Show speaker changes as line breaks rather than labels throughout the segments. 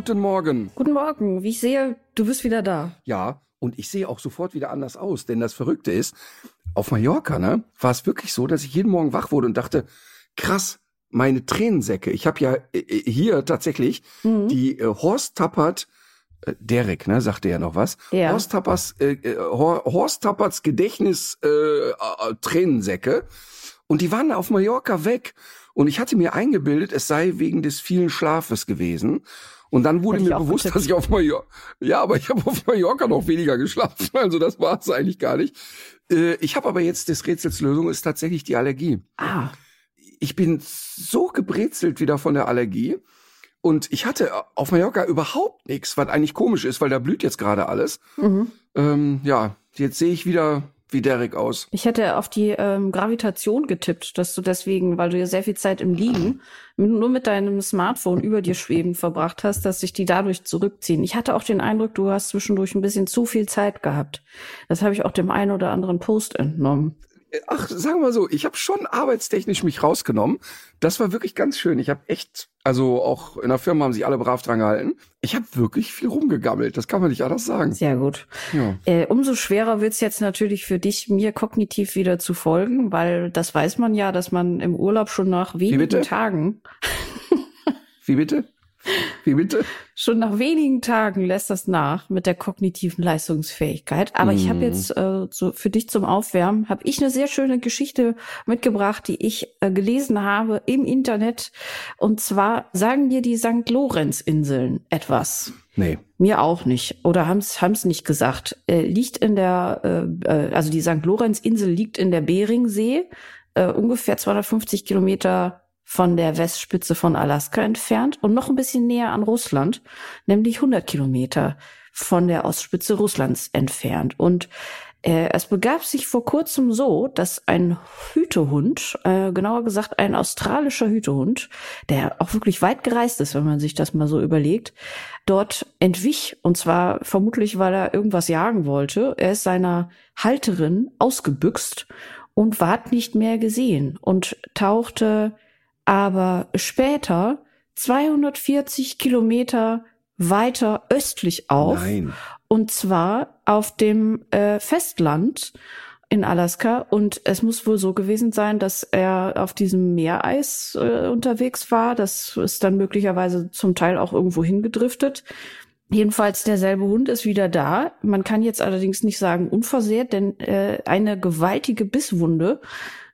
Guten Morgen.
Guten Morgen. Wie ich sehe, du bist wieder da.
Ja, und ich sehe auch sofort wieder anders aus, denn das Verrückte ist, auf Mallorca, ne, war es wirklich so, dass ich jeden Morgen wach wurde und dachte, krass, meine Tränensäcke. Ich habe ja äh, äh, hier tatsächlich
Mhm.
die äh, Horst Tappert, äh, Derek, ne, sagte ja noch was.
Ja.
Horst Tappers, äh, äh, Hor- Horst Tapperts Gedächtnis äh, äh, Tränensäcke. Und die waren auf Mallorca weg. Und ich hatte mir eingebildet, es sei wegen des vielen Schlafes gewesen. Und dann wurde mir bewusst,
getippt.
dass ich auf Mallorca, ja, aber ich habe auf Mallorca noch weniger geschlafen. Also das war es eigentlich gar nicht. Äh, ich habe aber jetzt des Rätsels Lösung ist tatsächlich die Allergie.
Ah,
Ich bin so gebrezelt wieder von der Allergie. Und ich hatte auf Mallorca überhaupt nichts, was eigentlich komisch ist, weil da blüht jetzt gerade alles.
mhm.
Ähm, ja, jetzt sehe ich wieder wie Derek aus.
ich hätte auf die ähm, Gravitation getippt, dass du deswegen, weil du ja sehr viel Zeit im Liegen nur mit deinem Smartphone über dir schweben verbracht hast, dass sich die dadurch zurückziehen. Ich hatte auch den Eindruck, du hast zwischendurch ein bisschen zu viel Zeit gehabt. Das habe ich auch dem einen oder anderen Post entnommen.
Ach, sagen wir mal so, ich habe schon arbeitstechnisch mich rausgenommen. Das war wirklich ganz schön. Ich habe echt, also auch in der Firma haben sich alle brav dran gehalten. Ich habe wirklich viel rumgegammelt. Das kann man nicht anders sagen.
Sehr gut.
Ja.
Äh, umso schwerer wird's jetzt natürlich für dich, mir kognitiv wieder zu folgen, weil das weiß man ja, dass man im Urlaub schon nach wenigen? Tagen
Wie bitte? Wie bitte?
Schon nach wenigen Tagen lässt das nach mit der kognitiven Leistungsfähigkeit. Aber ich habe
Mhm.
jetzt äh, so für dich zum Aufwärmen habe ich eine sehr schöne Geschichte mitgebracht, die ich äh, gelesen habe im Internet. Und zwar sagen dir die St. Lorenz-Inseln etwas.
Nee.
Mir auch nicht. Oder haben es nicht gesagt. Äh, liegt in der, äh, äh, also die St. Lorenz-Insel liegt in der Beringsee, äh, ungefähr 250 Kilometer von der Westspitze von Alaska entfernt und noch ein bisschen näher an Russland, nämlich 100 Kilometer von der Ostspitze Russlands entfernt. Und äh, es begab sich vor kurzem so, dass ein Hütehund, äh, genauer gesagt ein australischer Hütehund, der auch wirklich weit gereist ist, wenn man sich das mal so überlegt, dort entwich. Und zwar vermutlich, weil er irgendwas jagen wollte. Er ist seiner Halterin ausgebüxt und ward nicht mehr gesehen und tauchte aber später 240 Kilometer weiter östlich auf.
Nein.
Und zwar auf dem äh, Festland in Alaska. Und es muss wohl so gewesen sein, dass er auf diesem Meereis äh, unterwegs war. Das ist dann möglicherweise zum Teil auch irgendwo hingedriftet. Jedenfalls derselbe Hund ist wieder da. Man kann jetzt allerdings nicht sagen unversehrt, denn äh, eine gewaltige Bisswunde,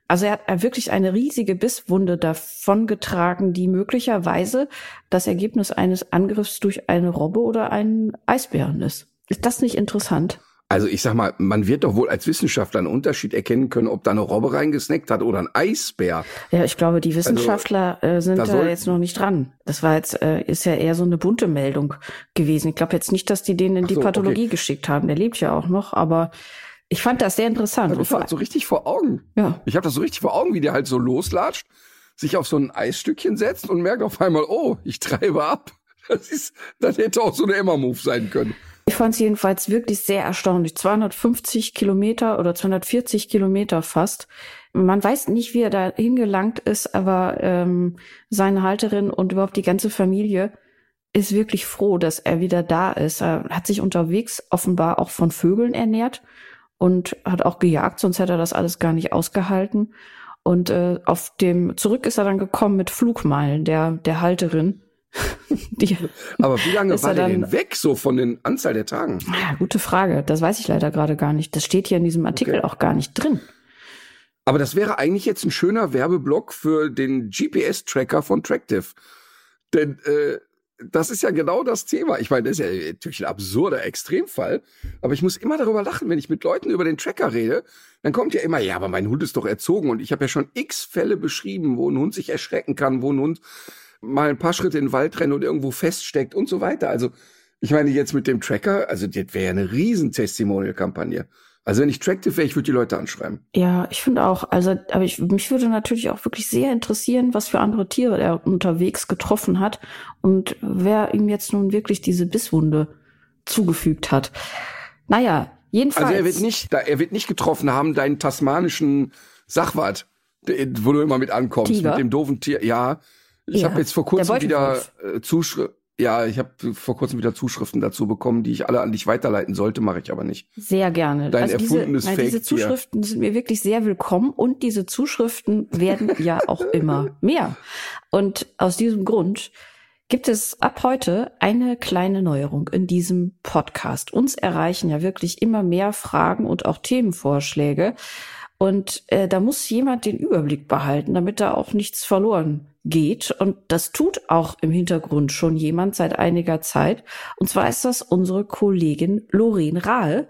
also er hat wirklich eine riesige Bisswunde davongetragen, die möglicherweise das Ergebnis eines Angriffs durch eine Robbe oder einen Eisbären ist. Ist das nicht interessant?
Also ich sag mal, man wird doch wohl als Wissenschaftler einen Unterschied erkennen können, ob da eine Robbe reingesnackt hat oder ein Eisbär.
Ja, ich glaube, die Wissenschaftler äh, sind
da
da, jetzt noch nicht dran. Das war jetzt, äh, ist ja eher so eine bunte Meldung gewesen. Ich glaube jetzt nicht, dass die den in
Ach
die
so,
Pathologie
okay.
geschickt haben. Der lebt ja auch noch, aber ich fand das sehr interessant. Und
ich hab das so richtig vor Augen.
ja,
Ich habe das so richtig vor Augen, wie der halt so loslatscht, sich auf so ein Eisstückchen setzt und merkt auf einmal, oh, ich treibe ab. Das ist, das hätte auch so eine Emma-Move sein können.
Ich fand es jedenfalls wirklich sehr erstaunlich. 250 Kilometer oder 240 Kilometer fast. Man weiß nicht, wie er da hingelangt ist, aber ähm, seine Halterin und überhaupt die ganze Familie ist wirklich froh, dass er wieder da ist. Er hat sich unterwegs offenbar auch von Vögeln ernährt und hat auch gejagt, sonst hätte er das alles gar nicht ausgehalten. Und äh, auf dem zurück ist er dann gekommen mit Flugmeilen der der Halterin. Die,
Aber wie lange war
er
der
dann-
denn weg, so von den Anzahl der Tagen?
ja, gute Frage. Das weiß ich leider gerade gar nicht. Das steht hier in diesem Artikel
Okay.
auch gar nicht drin.
Aber das wäre eigentlich jetzt ein schöner Werbeblock für den GPS-Tracker von Tractive. Denn äh, das ist ja genau das Thema. Ich meine, das ist ja natürlich ein absurder Extremfall, aber ich muss immer darüber lachen, wenn ich mit Leuten über den Tracker rede, dann kommt ja immer, ja, aber mein Hund ist doch erzogen und ich habe ja schon x Fälle beschrieben, wo ein Hund sich erschrecken kann, wo ein Hund mal ein paar Schritte in den Wald rennt und irgendwo feststeckt und so weiter. Also ich meine jetzt mit dem Tracker, also das wäre ja eine riesen Testimonial-Kampagne. Also wenn ich Tractive wäre, ich würde die Leute anschreiben.
Ja, ich finde auch. Also, aber ich, mich würde natürlich auch wirklich sehr interessieren, was für andere Tiere er unterwegs getroffen hat und wer ihm jetzt nun wirklich diese Bisswunde zugefügt hat. Naja, jedenfalls.
Also er wird nicht, er wird nicht getroffen haben, deinen tasmanischen Sachwart, wo du immer mit ankommst, Tiger? mit dem doofen Tier. Ja, ich ja, habe jetzt vor kurzem wieder äh, Zuschrift ja, ich habe vor kurzem wieder Zuschriften dazu bekommen, die ich alle an dich weiterleiten sollte, mache ich aber nicht.
Sehr gerne.
Dein also erfundenes
diese,
Fake
Diese Zuschriften sind mir wirklich sehr willkommen und diese Zuschriften werden ja auch immer mehr. Und aus diesem Grund gibt es ab heute eine kleine Neuerung in diesem Podcast. Uns erreichen ja wirklich immer mehr Fragen und auch Themenvorschläge. Und äh, da muss jemand den Überblick behalten, damit da auch nichts verloren geht. Und das tut auch im Hintergrund schon jemand seit einiger Zeit. Und zwar ist das unsere Kollegin Lorraine Rahl,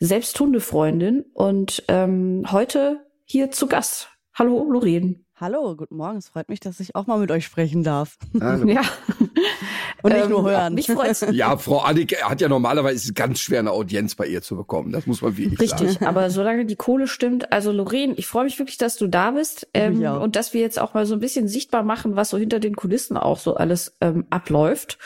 selbst Hundefreundin und ähm, heute hier zu Gast. Hallo Lorraine.
Hallo, guten Morgen. Es freut mich, dass ich auch mal mit euch sprechen darf.
Hallo. Ja.
Und nicht ähm, nur hören.
Mich freut's. Ja, Frau Annik hat ja normalerweise ganz schwer eine Audienz bei ihr zu bekommen. Das muss man wirklich
Richtig, sagen. Richtig, aber solange die Kohle stimmt, also Lorraine, ich freue mich wirklich, dass du da bist ähm, und dass wir jetzt auch mal so ein bisschen sichtbar machen, was so hinter den Kulissen auch so alles ähm, abläuft.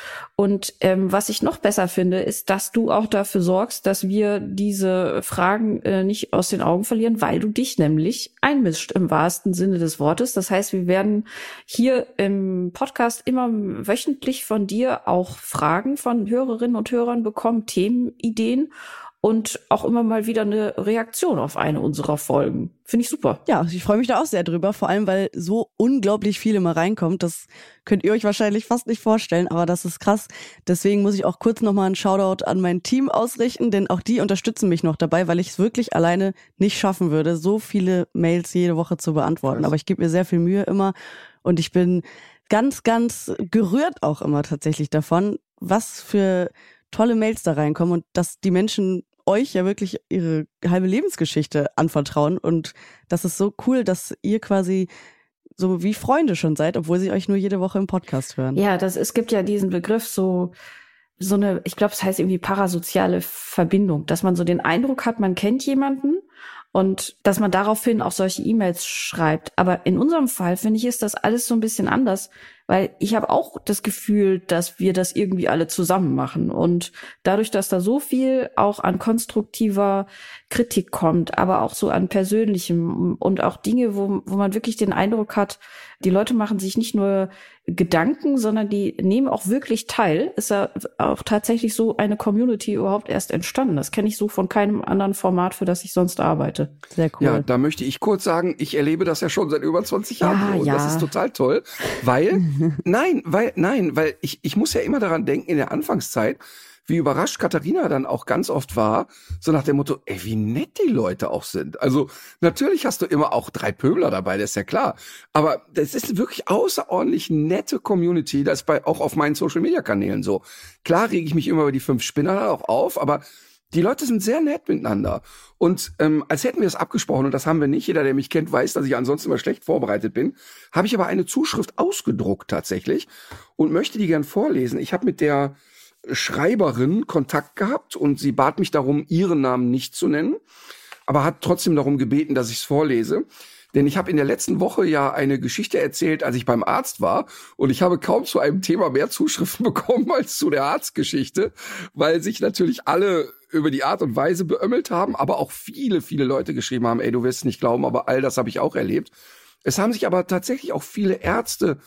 Und ähm, was ich noch besser finde, ist, dass du auch dafür sorgst, dass wir diese Fragen äh, nicht aus den Augen verlieren, weil du dich nämlich einmischt im wahrsten Sinne des Wortes. Das heißt, wir werden hier im Podcast immer wöchentlich von dir auch Fragen von Hörerinnen und Hörern bekommen, Themenideen und auch immer mal wieder eine Reaktion auf eine unserer Folgen. Finde ich super.
Ja, ich freue mich da auch sehr drüber, vor allem weil so unglaublich viele mal reinkommt. Das könnt ihr euch wahrscheinlich fast nicht vorstellen, aber das ist krass. Deswegen muss ich auch kurz nochmal einen Shoutout an mein Team ausrichten, denn auch die unterstützen mich noch dabei, weil ich es wirklich alleine nicht schaffen würde, so viele Mails jede Woche zu beantworten. Aber ich gebe mir sehr viel Mühe immer und ich bin ganz, ganz gerührt auch immer tatsächlich davon, was für tolle Mails da reinkommen und dass die Menschen euch ja wirklich ihre halbe Lebensgeschichte anvertrauen. Und das ist so cool, dass ihr quasi so wie Freunde schon seid, obwohl sie euch nur jede Woche im Podcast hören.
Ja, das, es gibt ja diesen Begriff so, so eine, ich glaube, es heißt irgendwie parasoziale Verbindung, dass man so den Eindruck hat, man kennt jemanden und dass man daraufhin auch solche E-Mails schreibt. Aber in unserem Fall finde ich, ist das alles so ein bisschen anders, weil ich habe auch das Gefühl, dass wir das irgendwie alle zusammen machen. Und dadurch, dass da so viel auch an konstruktiver Kritik kommt, aber auch so an persönlichem und auch Dinge, wo, wo man wirklich den Eindruck hat, die Leute machen sich nicht nur Gedanken, sondern die nehmen auch wirklich teil. Ist ja auch tatsächlich so eine Community überhaupt erst entstanden. Das kenne ich so von keinem anderen Format, für das ich sonst arbeite.
Sehr cool. Ja, da möchte ich kurz sagen, ich erlebe das ja schon seit über 20 Jahren. Ja, und ja. das ist total toll, weil, nein, weil, nein, weil ich, ich muss ja immer daran denken, in der Anfangszeit, wie überrascht Katharina dann auch ganz oft war, so nach dem Motto, ey, wie nett die Leute auch sind. Also natürlich hast du immer auch drei Pöbler dabei, das ist ja klar. Aber das ist wirklich außerordentlich nette Community, das bei, auch auf meinen Social-Media-Kanälen so. Klar rege ich mich immer über die fünf Spinner auch auf, aber die Leute sind sehr nett miteinander. Und ähm, als hätten wir es abgesprochen, und das haben wir nicht, jeder, der mich kennt, weiß, dass ich ansonsten immer schlecht vorbereitet bin, habe ich aber eine Zuschrift ausgedruckt tatsächlich und möchte die gern vorlesen. Ich habe mit der Schreiberin Kontakt gehabt und sie bat mich darum, ihren Namen nicht zu nennen, aber hat trotzdem darum gebeten, dass ich es vorlese. Denn ich habe in der letzten Woche ja eine Geschichte erzählt, als ich beim Arzt war. Und ich habe kaum zu einem Thema mehr Zuschriften bekommen als zu der Arztgeschichte, weil sich natürlich alle über die Art und Weise beömmelt haben, aber auch viele, viele Leute geschrieben haben, ey, du wirst nicht glauben, aber all das habe ich auch erlebt. Es haben sich aber tatsächlich auch viele Ärzte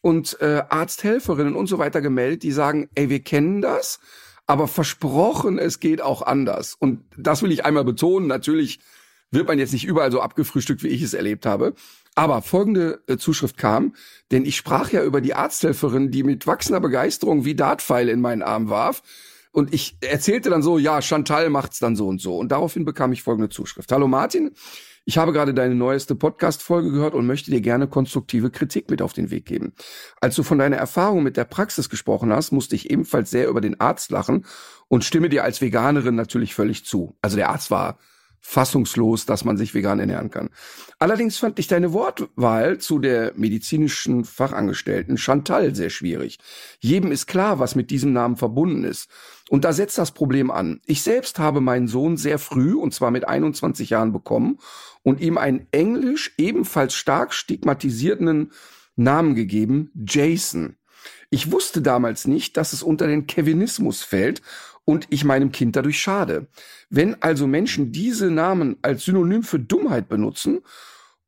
und äh, Arzthelferinnen und so weiter gemeldet, die sagen, ey, wir kennen das, aber versprochen, es geht auch anders. Und das will ich einmal betonen. Natürlich wird man jetzt nicht überall so abgefrühstückt, wie ich es erlebt habe. Aber folgende äh, Zuschrift kam, denn ich sprach ja über die Arzthelferin, die mit wachsender Begeisterung wie Dartpfeile in meinen Arm warf. Und ich erzählte dann so, ja, Chantal macht's dann so und so. Und daraufhin bekam ich folgende Zuschrift. Hallo Martin, Ich habe gerade deine neueste Podcast-Folge gehört und möchte dir gerne konstruktive Kritik mit auf den Weg geben. Als du von deiner Erfahrung mit der Praxis gesprochen hast, musste ich ebenfalls sehr über den Arzt lachen und stimme dir als Veganerin natürlich völlig zu. Also der Arzt war fassungslos, dass man sich vegan ernähren kann. Allerdings fand ich deine Wortwahl zu der medizinischen Fachangestellten Chantal sehr schwierig. Jedem ist klar, was mit diesem Namen verbunden ist. Und da setzt das Problem an. Ich selbst habe meinen Sohn sehr früh, und zwar mit 21 Jahren bekommen, und ihm einen englisch ebenfalls stark stigmatisierten Namen gegeben, Jason. Ich wusste damals nicht, dass es unter den Kevinismus fällt und ich meinem Kind dadurch schade. Wenn also Menschen diese Namen als Synonym für Dummheit benutzen,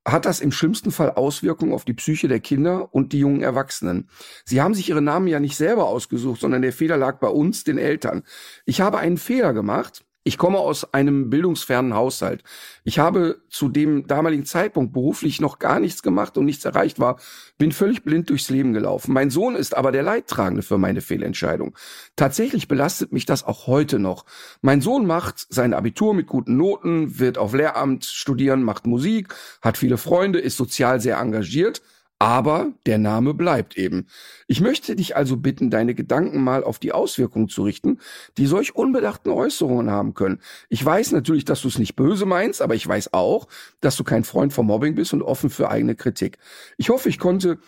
hat das im schlimmsten Fall Auswirkungen auf die Psyche der Kinder und die jungen Erwachsenen. Sie haben sich ihre Namen ja nicht selber ausgesucht, sondern der Fehler lag bei uns, den Eltern. Ich habe einen Fehler gemacht, ich komme aus einem bildungsfernen Haushalt. Ich habe zu dem damaligen Zeitpunkt beruflich noch gar nichts gemacht und nichts erreicht war, bin völlig blind durchs Leben gelaufen. Mein Sohn ist aber der Leidtragende für meine Fehlentscheidung. Tatsächlich belastet mich das auch heute noch. Mein Sohn macht sein Abitur mit guten Noten, wird auf Lehramt studieren, macht Musik, hat viele Freunde, ist sozial sehr engagiert aber der Name bleibt eben. Ich möchte dich also bitten, deine Gedanken mal auf die Auswirkungen zu richten, die solch unbedachten Äußerungen haben können. Ich weiß natürlich, dass du es nicht böse meinst, aber ich weiß auch, dass du kein Freund vom Mobbing bist und offen für eigene Kritik. Ich hoffe, ich konnte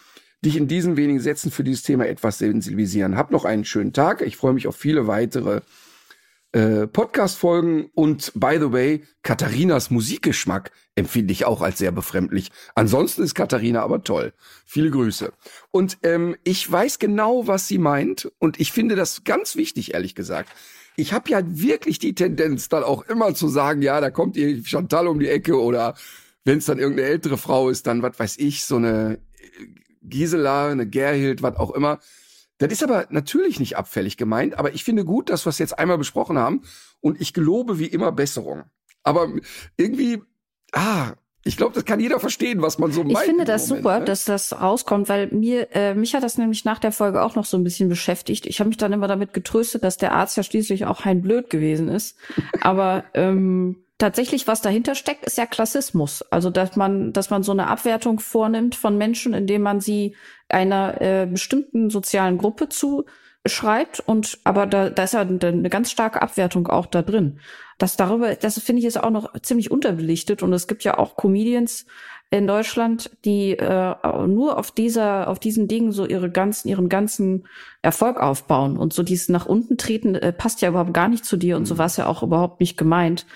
dich in diesen wenigen Sätzen für dieses Thema etwas sensibilisieren. Hab noch einen schönen Tag. Ich freue mich auf viele weitere äh, Podcast-Folgen und by the way, Katharinas Musikgeschmack empfinde ich auch als sehr befremdlich. Ansonsten ist Katharina aber toll. Viele Grüße. Und ähm, ich weiß genau, was sie meint und ich finde das ganz wichtig, ehrlich gesagt. Ich habe ja wirklich die Tendenz, dann auch immer zu sagen, ja, da kommt ihr Chantal um die Ecke oder wenn es dann irgendeine ältere Frau ist, dann was weiß ich, so eine Gisela, eine Gerhild, was auch immer das ist aber natürlich nicht abfällig gemeint, aber ich finde gut, dass wir es jetzt einmal besprochen haben und ich gelobe wie immer Besserung. Aber irgendwie, ah, ich glaube, das kann jeder verstehen, was man so meint.
Ich finde das
Moment,
super,
ne?
dass das rauskommt, weil mir äh, mich hat das nämlich nach der Folge auch noch so ein bisschen beschäftigt. Ich habe mich dann immer damit getröstet, dass der Arzt ja schließlich auch ein Blöd gewesen ist. Aber ähm, tatsächlich, was dahinter steckt, ist ja Klassismus. Also, dass man, dass man so eine Abwertung vornimmt von Menschen, indem man sie einer äh, bestimmten sozialen Gruppe zuschreibt und aber da, da ist ja eine ganz starke Abwertung auch da drin. Das darüber, das finde ich ist auch noch ziemlich unterbelichtet und es gibt ja auch Comedians in Deutschland, die äh, nur auf dieser, auf diesen Dingen so ihre ganzen, ihren ganzen Erfolg aufbauen und so dieses nach unten treten äh, passt ja überhaupt gar nicht zu dir und
Mhm.
so war es ja auch überhaupt nicht gemeint.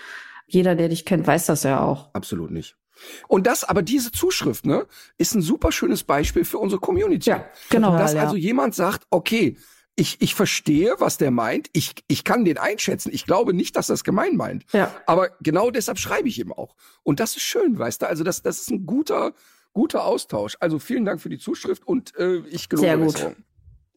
Jeder, der dich kennt, weiß das ja auch.
Absolut nicht. Und das, aber diese Zuschrift, ne, ist ein super schönes Beispiel für unsere Community.
Ja, genau.
Dass
ja.
also jemand sagt, okay, ich, ich verstehe, was der meint. Ich, ich kann den einschätzen. Ich glaube nicht, dass das gemein meint.
Ja.
Aber genau deshalb schreibe ich ihm auch. Und das ist schön, weißt du? Also das, das ist ein guter, guter Austausch. Also vielen Dank für die Zuschrift und äh, ich gelobe
Sehr gut.
Besserung.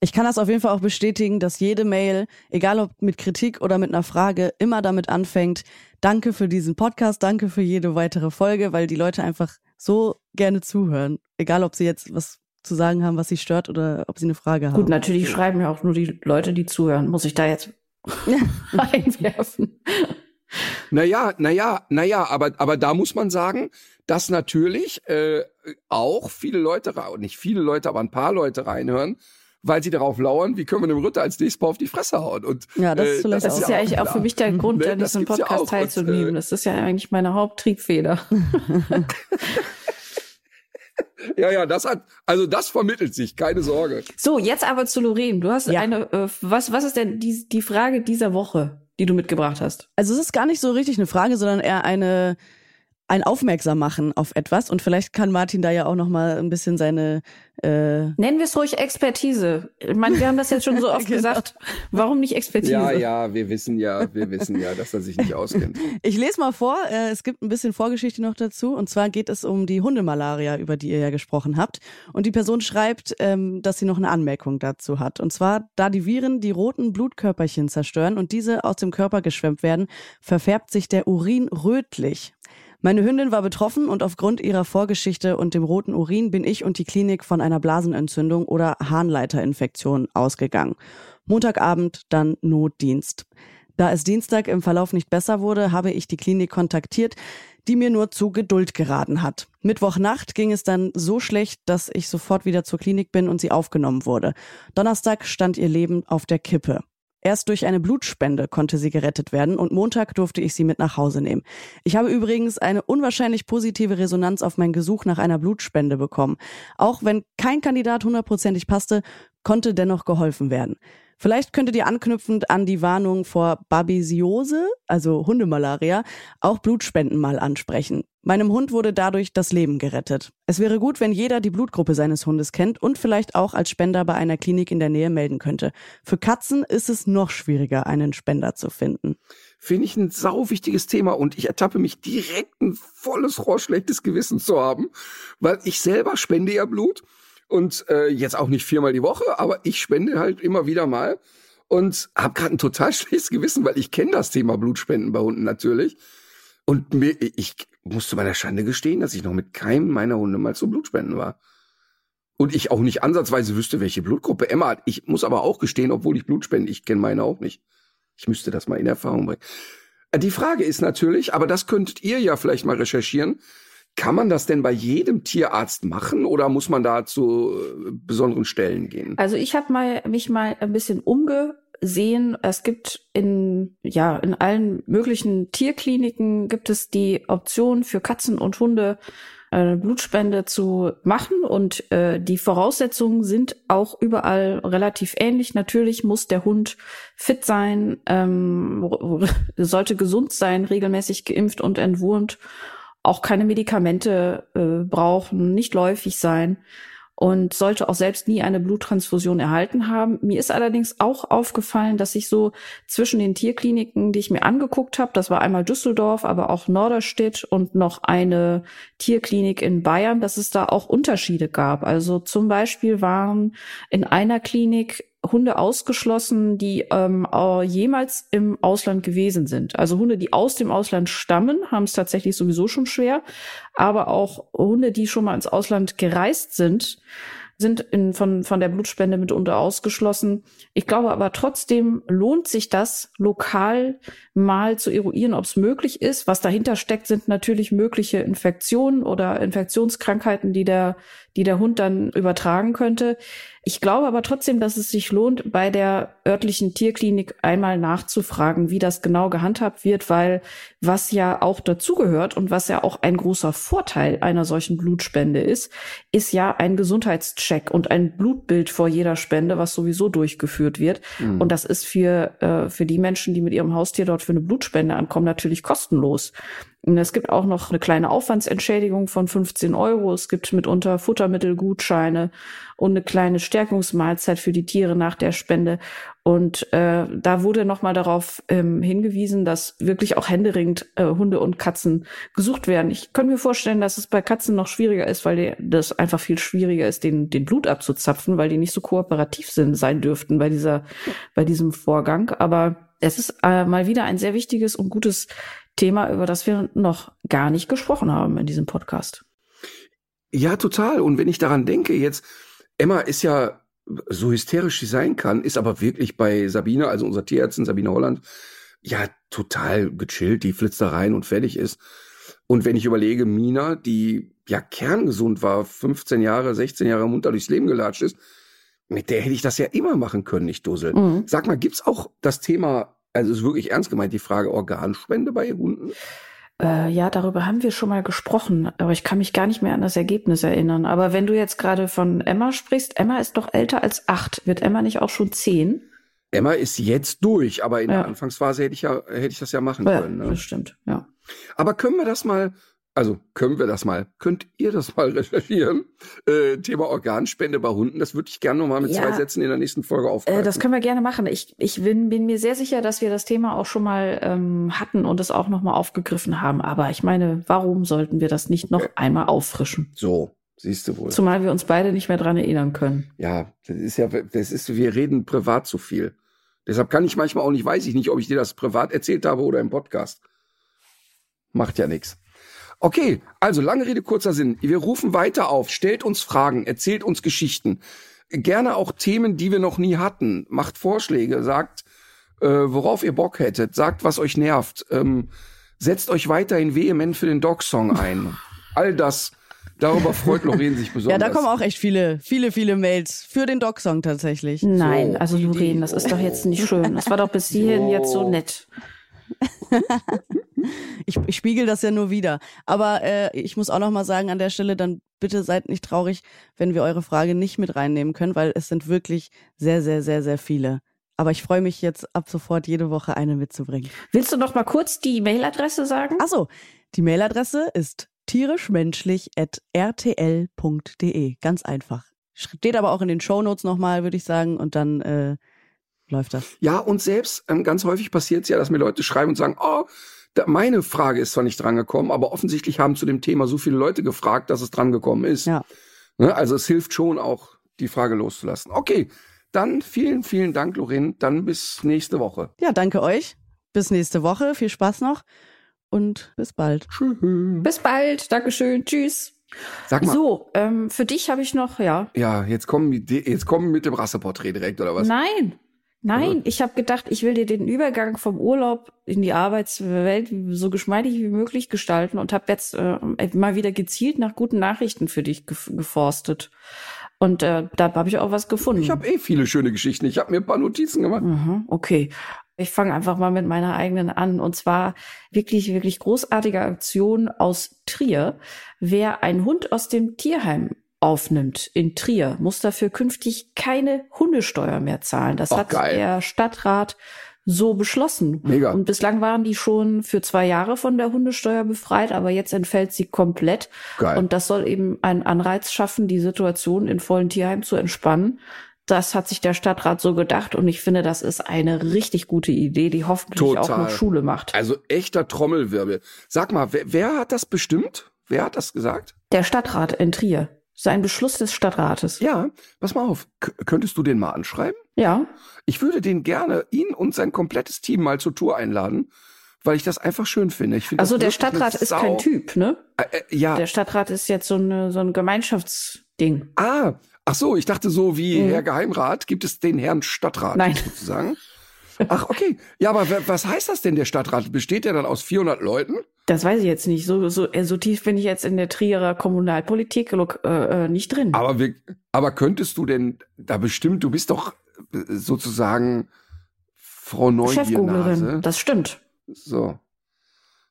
Ich kann das auf jeden Fall auch bestätigen, dass jede Mail, egal ob mit Kritik oder mit einer Frage, immer damit anfängt, danke für diesen Podcast, danke für jede weitere Folge, weil die Leute einfach so gerne zuhören. Egal, ob sie jetzt was zu sagen haben, was sie stört oder ob sie eine Frage haben.
Gut, natürlich schreiben ja auch nur die Leute, die zuhören. Muss ich da jetzt einwerfen?
Naja, naja, naja, aber, aber da muss man sagen, dass natürlich äh, auch viele Leute, nicht viele Leute, aber ein paar Leute reinhören, weil sie darauf lauern, wie können wir dem Ritter als nächstes Mal auf die Fresse hauen. Und,
Ja, das ist
äh,
vielleicht
Das ist ja eigentlich auch
klar.
für mich der Grund,
Ne,
an
das
diesem
ja
Podcast
auch. Und,
teilzunehmen.
äh,
Das ist ja eigentlich meine Haupttriebfeder.
Ja, ja, das hat, also das vermittelt sich, keine Sorge.
So, jetzt aber zu Lorraine. Du hast
Ja.
eine, äh, was, was ist denn die, die Frage dieser Woche, die du mitgebracht hast?
Also es ist gar nicht so richtig eine Frage, sondern eher eine ein Aufmerksam machen auf etwas und vielleicht kann Martin da ja auch noch mal ein bisschen seine äh,
Nennen wir es ruhig Expertise. Ich meine, wir haben das jetzt schon so oft
Genau.
gesagt. Warum nicht Expertise?
Ja, ja, wir wissen ja, wir wissen ja, dass er sich nicht auskennt.
Ich lese mal vor, äh, es gibt ein bisschen Vorgeschichte noch dazu. Und zwar geht es um die Hundemalaria, über die ihr ja gesprochen habt. Und die Person schreibt, ähm, dass sie noch eine Anmerkung dazu hat. Und zwar, da die Viren die roten Blutkörperchen zerstören und diese aus dem Körper geschwemmt werden, verfärbt sich der Urin rötlich. Meine Hündin war betroffen und aufgrund ihrer Vorgeschichte und dem roten Urin bin ich und die Klinik von einer Blasenentzündung oder Harnleiterinfektion ausgegangen. Montagabend dann Notdienst. Da es Dienstag im Verlauf nicht besser wurde, habe ich die Klinik kontaktiert. die mir nur zu Geduld geraten hat. Mittwochnacht ging es dann so schlecht, dass ich sofort wieder zur Klinik bin und sie aufgenommen wurde. Donnerstag stand ihr Leben auf der Kippe. Erst durch eine Blutspende konnte sie gerettet werden und Montag durfte ich sie mit nach Hause nehmen. Ich habe übrigens eine unwahrscheinlich positive Resonanz auf mein Gesuch nach einer Blutspende bekommen. Auch wenn kein Kandidat hundertprozentig passte, konnte dennoch geholfen werden. Vielleicht könntet ihr anknüpfend an die Warnung vor Babesiose, also Hundemalaria, auch Blutspenden mal ansprechen. Meinem Hund wurde dadurch das Leben gerettet. Es wäre gut, wenn jeder die Blutgruppe seines Hundes kennt und vielleicht auch als Spender bei einer Klinik in der Nähe melden könnte. Für Katzen ist es noch schwieriger, einen Spender zu finden.
Finde ich ein sau wichtiges Thema und ich ertappe mich direkt ein volles Rohr schlechtes Gewissen zu haben, weil ich selber spende ja Blut und äh, jetzt auch nicht viermal die Woche, aber ich spende halt immer wieder mal und habe gerade ein total schlechtes Gewissen, weil ich kenne das Thema Blutspenden bei Hunden natürlich und mir, ich muss zu meiner Schande gestehen, dass ich noch mit keinem meiner Hunde mal zum Blutspenden war. Und ich auch nicht ansatzweise wüsste, welche Blutgruppe Emma hat. Ich muss aber auch gestehen, obwohl ich Blut spende, ich kenne meine auch nicht. Ich müsste das mal in Erfahrung bringen. Die Frage ist natürlich, aber das könntet ihr ja vielleicht mal recherchieren, kann man das denn bei jedem Tierarzt machen oder muss man da zu äh, besonderen Stellen gehen?
Also ich habe mal mich mal ein bisschen umgesehen. Es gibt in ja in allen möglichen Tierkliniken gibt es die Option für Katzen und Hunde eine Blutspende zu machen und äh, die Voraussetzungen sind auch überall relativ ähnlich. Natürlich muss der Hund fit sein, ähm, sollte gesund sein, regelmäßig geimpft und entwurmt auch keine Medikamente äh, brauchen, nicht läufig sein und sollte auch selbst nie eine Bluttransfusion erhalten haben. Mir ist allerdings auch aufgefallen, dass ich so zwischen den Tierkliniken, die ich mir angeguckt habe, das war einmal Düsseldorf, aber auch Norderstedt und noch eine Tierklinik in Bayern, dass es da auch Unterschiede gab. Also zum Beispiel waren in einer Klinik Hunde ausgeschlossen, die ähm, jemals im Ausland gewesen sind. Also Hunde, die aus dem Ausland stammen, haben es tatsächlich sowieso schon schwer. Aber auch Hunde, die schon mal ins Ausland gereist sind, sind in, von, von der Blutspende mitunter ausgeschlossen. Ich glaube aber trotzdem lohnt sich das, lokal mal zu eruieren, ob es möglich ist. Was dahinter steckt, sind natürlich mögliche Infektionen oder Infektionskrankheiten, die der, die der Hund dann übertragen könnte. Ich glaube aber trotzdem, dass es sich lohnt, bei der örtlichen Tierklinik einmal nachzufragen, wie das genau gehandhabt wird, weil was ja auch dazugehört und was ja auch ein großer Vorteil einer solchen Blutspende ist, ist ja ein Gesundheitscheck und ein Blutbild vor jeder Spende, was sowieso durchgeführt wird. Mhm. Und das ist für, äh, für die Menschen, die mit ihrem Haustier dort für eine Blutspende ankommen, natürlich kostenlos. Es gibt auch noch eine kleine Aufwandsentschädigung von 15 Euro. Es gibt mitunter Futtermittelgutscheine und eine kleine Stärkungsmahlzeit für die Tiere nach der Spende. Und äh, da wurde nochmal darauf ähm, hingewiesen, dass wirklich auch händeringend äh, Hunde und Katzen gesucht werden. Ich könnte mir vorstellen, dass es bei Katzen noch schwieriger ist, weil die, das einfach viel schwieriger ist, den, den Blut abzuzapfen, weil die nicht so kooperativ sind, sein dürften bei dieser, bei diesem Vorgang. Aber es ist äh, mal wieder ein sehr wichtiges und gutes Thema, über das wir noch gar nicht gesprochen haben in diesem Podcast.
Ja, total. Und wenn ich daran denke, jetzt, Emma ist ja so hysterisch sie sein kann, ist aber wirklich bei Sabine, also unserer Tierärztin Sabine Holland, ja, total gechillt, die flitzt da rein und fertig ist. Und wenn ich überlege, Mina, die ja kerngesund war, 15 Jahre, 16 Jahre munter durchs Leben gelatscht ist, mit der hätte ich das ja immer machen können, nicht dusseln. Mhm. Sag mal, gibt's auch das Thema also ist wirklich ernst gemeint die Frage Organspende bei Hunden?
Äh, ja, darüber haben wir schon mal gesprochen, aber ich kann mich gar nicht mehr an das Ergebnis erinnern. Aber wenn du jetzt gerade von Emma sprichst, Emma ist doch älter als acht. Wird Emma nicht auch schon zehn?
Emma ist jetzt durch, aber in ja. der Anfangsphase hätte ich ja, hätte ich das ja machen ja, können. Ne?
Das stimmt, ja.
Aber können wir das mal also können wir das mal, könnt ihr das mal recherchieren? Äh, Thema Organspende bei Hunden, das würde ich gerne nochmal mit ja, zwei Sätzen in der nächsten Folge aufgreifen.
Äh, das können wir gerne machen. Ich, ich bin, bin mir sehr sicher, dass wir das Thema auch schon mal ähm, hatten und es auch nochmal aufgegriffen haben. Aber ich meine, warum sollten wir das nicht noch okay. einmal auffrischen?
So, siehst du wohl.
Zumal wir uns beide nicht mehr dran erinnern können.
Ja, das ist ja, das ist, wir reden privat zu viel. Deshalb kann ich manchmal auch nicht, weiß ich nicht, ob ich dir das privat erzählt habe oder im Podcast. Macht ja nichts. Okay, also lange Rede, kurzer Sinn. Wir rufen weiter auf, stellt uns Fragen, erzählt uns Geschichten. Gerne auch Themen, die wir noch nie hatten. Macht Vorschläge, sagt, äh, worauf ihr Bock hättet, sagt, was euch nervt. Ähm, setzt euch weiterhin vehement für den Dog-Song ein. All das, darüber freut Lorraine sich besonders.
Ja, da kommen auch echt viele, viele, viele Mails für den Dog-Song tatsächlich.
Nein,
So,
also Lorraine, das ist doch jetzt nicht schön. Das war doch bis hierhin
So.
jetzt so nett.
Ich, ich spiegel das ja nur wieder. Aber äh, ich muss auch noch mal sagen an der Stelle, dann bitte seid nicht traurig, wenn wir eure Frage nicht mit reinnehmen können, weil es sind wirklich sehr, sehr, sehr, sehr viele. Aber ich freue mich jetzt ab sofort jede Woche eine mitzubringen.
Willst du noch mal kurz die Mailadresse sagen?
Achso, die Mailadresse ist tierischmenschlich.rtl.de. Ganz einfach. Steht aber auch in den Shownotes nochmal, würde ich sagen, und dann äh, läuft das.
Ja, und selbst ähm, ganz häufig passiert es ja, dass mir Leute schreiben und sagen, oh, da, meine Frage ist zwar nicht drangekommen, aber offensichtlich haben zu dem Thema so viele Leute gefragt, dass es drangekommen ist.
Ja.
Ne? Also es hilft schon auch, die Frage loszulassen. Okay, dann vielen, vielen Dank, Lorin. Dann bis nächste Woche.
Ja, danke euch. Bis nächste Woche. Viel Spaß noch und bis bald.
Tschüss.
Bis bald. Dankeschön. Tschüss.
Sag mal,
So, ähm, für dich habe ich noch, ja.
ja, jetzt kommen, die- jetzt kommen mit dem Rasseporträt direkt, oder was?
Nein. Nein, ich habe gedacht, ich will dir den Übergang vom Urlaub in die Arbeitswelt so geschmeidig wie möglich gestalten und habe jetzt äh, mal wieder gezielt nach guten Nachrichten für dich gef geforstet. Und äh, da habe ich auch was gefunden.
Ich habe eh viele schöne Geschichten. Ich habe mir ein paar Notizen gemacht.
Mhm, okay. Ich fange einfach mal mit meiner eigenen an. Und zwar wirklich, wirklich großartige Aktion aus Trier. Wer einen Hund aus dem Tierheim aufnimmt in Trier, muss dafür künftig keine Hundesteuer mehr zahlen. Das
Ach,
hat
geil.
der Stadtrat so beschlossen.
Mega.
Und bislang waren die schon für zwei Jahre von der Hundesteuer befreit, aber jetzt entfällt sie komplett.
Geil.
Und das soll eben einen Anreiz schaffen, die Situation in vollen Tierheimen zu entspannen. Das hat sich der Stadtrat so gedacht und ich finde, das ist eine richtig gute Idee, die hoffentlich auch
Total.
noch Schule macht.
Also echter Trommelwirbel. Sag mal, wer, wer hat das bestimmt? Wer hat das gesagt?
Der Stadtrat in Trier. Sein Beschluss des Stadtrates.
Ja, pass mal auf. K könntest du den mal anschreiben?
Ja.
Ich würde den gerne, ihn und sein komplettes Team mal zur Tour einladen, weil ich das einfach schön finde. Ich finde
Also
das
der Stadtrat ist
Sau.
kein Typ, ne?
Äh, äh, ja.
Der Stadtrat ist jetzt so, eine, so ein Gemeinschaftsding.
ah, ach so, ich dachte so wie
Mhm.
Herr Geheimrat gibt es den Herrn Stadtrat
Nein.
sozusagen. Ach, okay. Ja, aber was heißt das denn, der Stadtrat? Besteht der dann aus 400 Leuten?
Das weiß ich jetzt nicht. So, so, äh, so tief bin ich jetzt in der Trierer Kommunalpolitik äh, äh, nicht drin.
Aber, wir, aber könntest du denn da bestimmt, du bist doch äh, sozusagen Frau Neugiernase.
Chefgooglerin. Das stimmt.
So.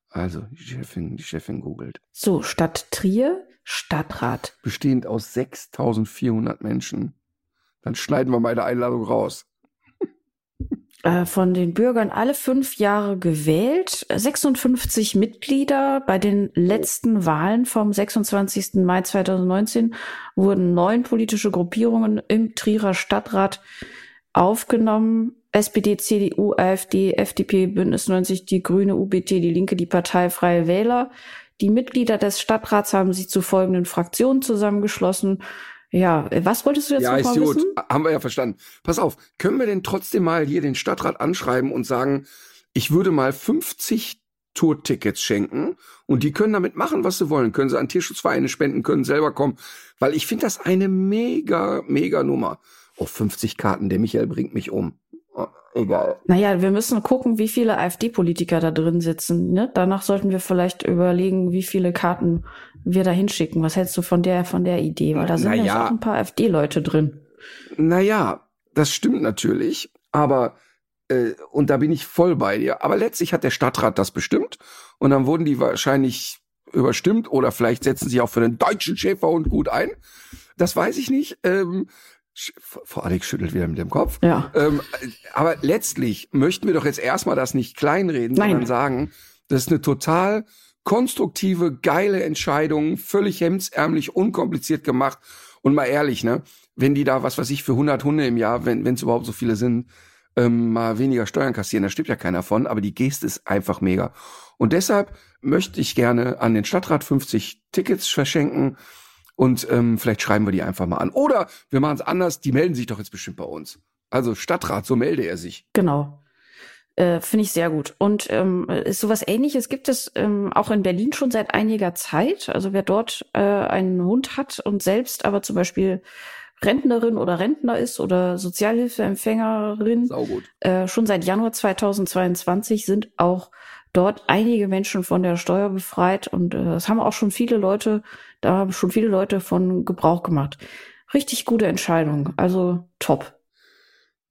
Also, die Chefin, die Chefin googelt.
So, Stadt Trier, Stadtrat.
Bestehend aus 6400 Menschen. Dann schneiden wir meine Einladung raus.
Äh, von den Bürgern alle fünf Jahre gewählt, 56 Mitglieder. Bei den letzten Wahlen vom 26. Mai 2019 wurden neun politische Gruppierungen im Trierer Stadtrat aufgenommen. SPD, CDU, AfD, FDP, Bündnis 90, die Grüne, UBT, die Linke, die Partei Freie Wähler. Die Mitglieder des Stadtrats haben sich zu folgenden Fraktionen zusammengeschlossen. Ja, was wolltest du jetzt
ja, ist gut.
wissen?
Haben wir ja verstanden. Pass auf, können wir denn trotzdem mal hier den Stadtrat anschreiben und sagen, ich würde mal 50 Tourtickets schenken und die können damit machen, was sie wollen. Können sie an Tierschutzvereine spenden, können selber kommen. Weil ich finde das eine mega, mega Nummer. Oh, 50 Karten, der Michael bringt mich um. Egal.
Naja, wir müssen gucken, wie viele AfD-Politiker da drin sitzen. Ne? Danach sollten wir vielleicht überlegen, wie viele Karten wir da hinschicken. Was hältst du von der, von der Idee? Weil da sind
Na
ja auch ein paar AfD-Leute drin.
Naja, das stimmt natürlich, aber äh, und da bin ich voll bei dir. Aber letztlich hat der Stadtrat das bestimmt und dann wurden die wahrscheinlich überstimmt oder vielleicht setzen sie auch für den deutschen Schäferhund gut ein. Das weiß ich nicht. Ähm, Frau Alex schüttelt wieder mit dem Kopf.
Ja.
Ähm, aber letztlich möchten wir doch jetzt erstmal das nicht kleinreden,
Nein.
sondern sagen, das ist eine total konstruktive, geile Entscheidung, völlig hemdsärmlich, unkompliziert gemacht. Und mal ehrlich, ne, wenn die da, was weiß ich, für 100 Hunde im Jahr, wenn es überhaupt so viele sind, ähm, mal weniger Steuern kassieren, da stimmt ja keiner von, aber die Geste ist einfach mega. Und deshalb möchte ich gerne an den Stadtrat 50 Tickets verschenken und ähm, vielleicht schreiben wir die einfach mal an. Oder wir machen es anders, die melden sich doch jetzt bestimmt bei uns. Also Stadtrat, so melde er sich.
Genau. Äh, Finde ich sehr gut. Und ähm, ist sowas ähnliches gibt es ähm, auch in Berlin schon seit einiger Zeit. Also wer dort äh, einen Hund hat und selbst aber zum Beispiel Rentnerin oder Rentner ist oder Sozialhilfeempfängerin, äh, schon seit Januar 2022 sind auch dort einige Menschen von der Steuer befreit und äh, das haben auch schon viele Leute, da haben schon viele Leute von Gebrauch gemacht. Richtig gute Entscheidung, also top.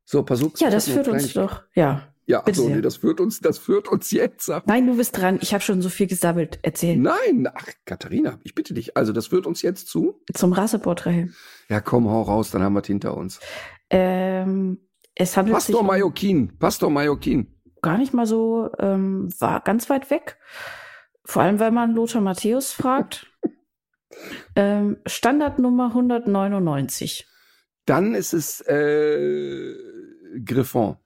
So, Pasuk.
Ja, das führt uns doch, ja.
Ja,
Bitte
so,
sehr.
nee, das führt uns, das führt uns jetzt. ab.
Nein, du bist dran. Ich habe schon so viel gesammelt. Erzähl.
Nein, ach, Katharina, ich bitte dich. Also, das führt uns jetzt zu.
Zum Rasseporträt.
Ja, komm, hau raus, dann haben wir es hinter uns.
Ähm, es handelt
Pastor
sich
Majokin, Pastor Majokin.
Gar nicht mal so, ähm, war ganz weit weg. Vor allem, weil man Lothar Matthäus fragt. ähm, Standardnummer 199.
Dann ist es äh, Griffon.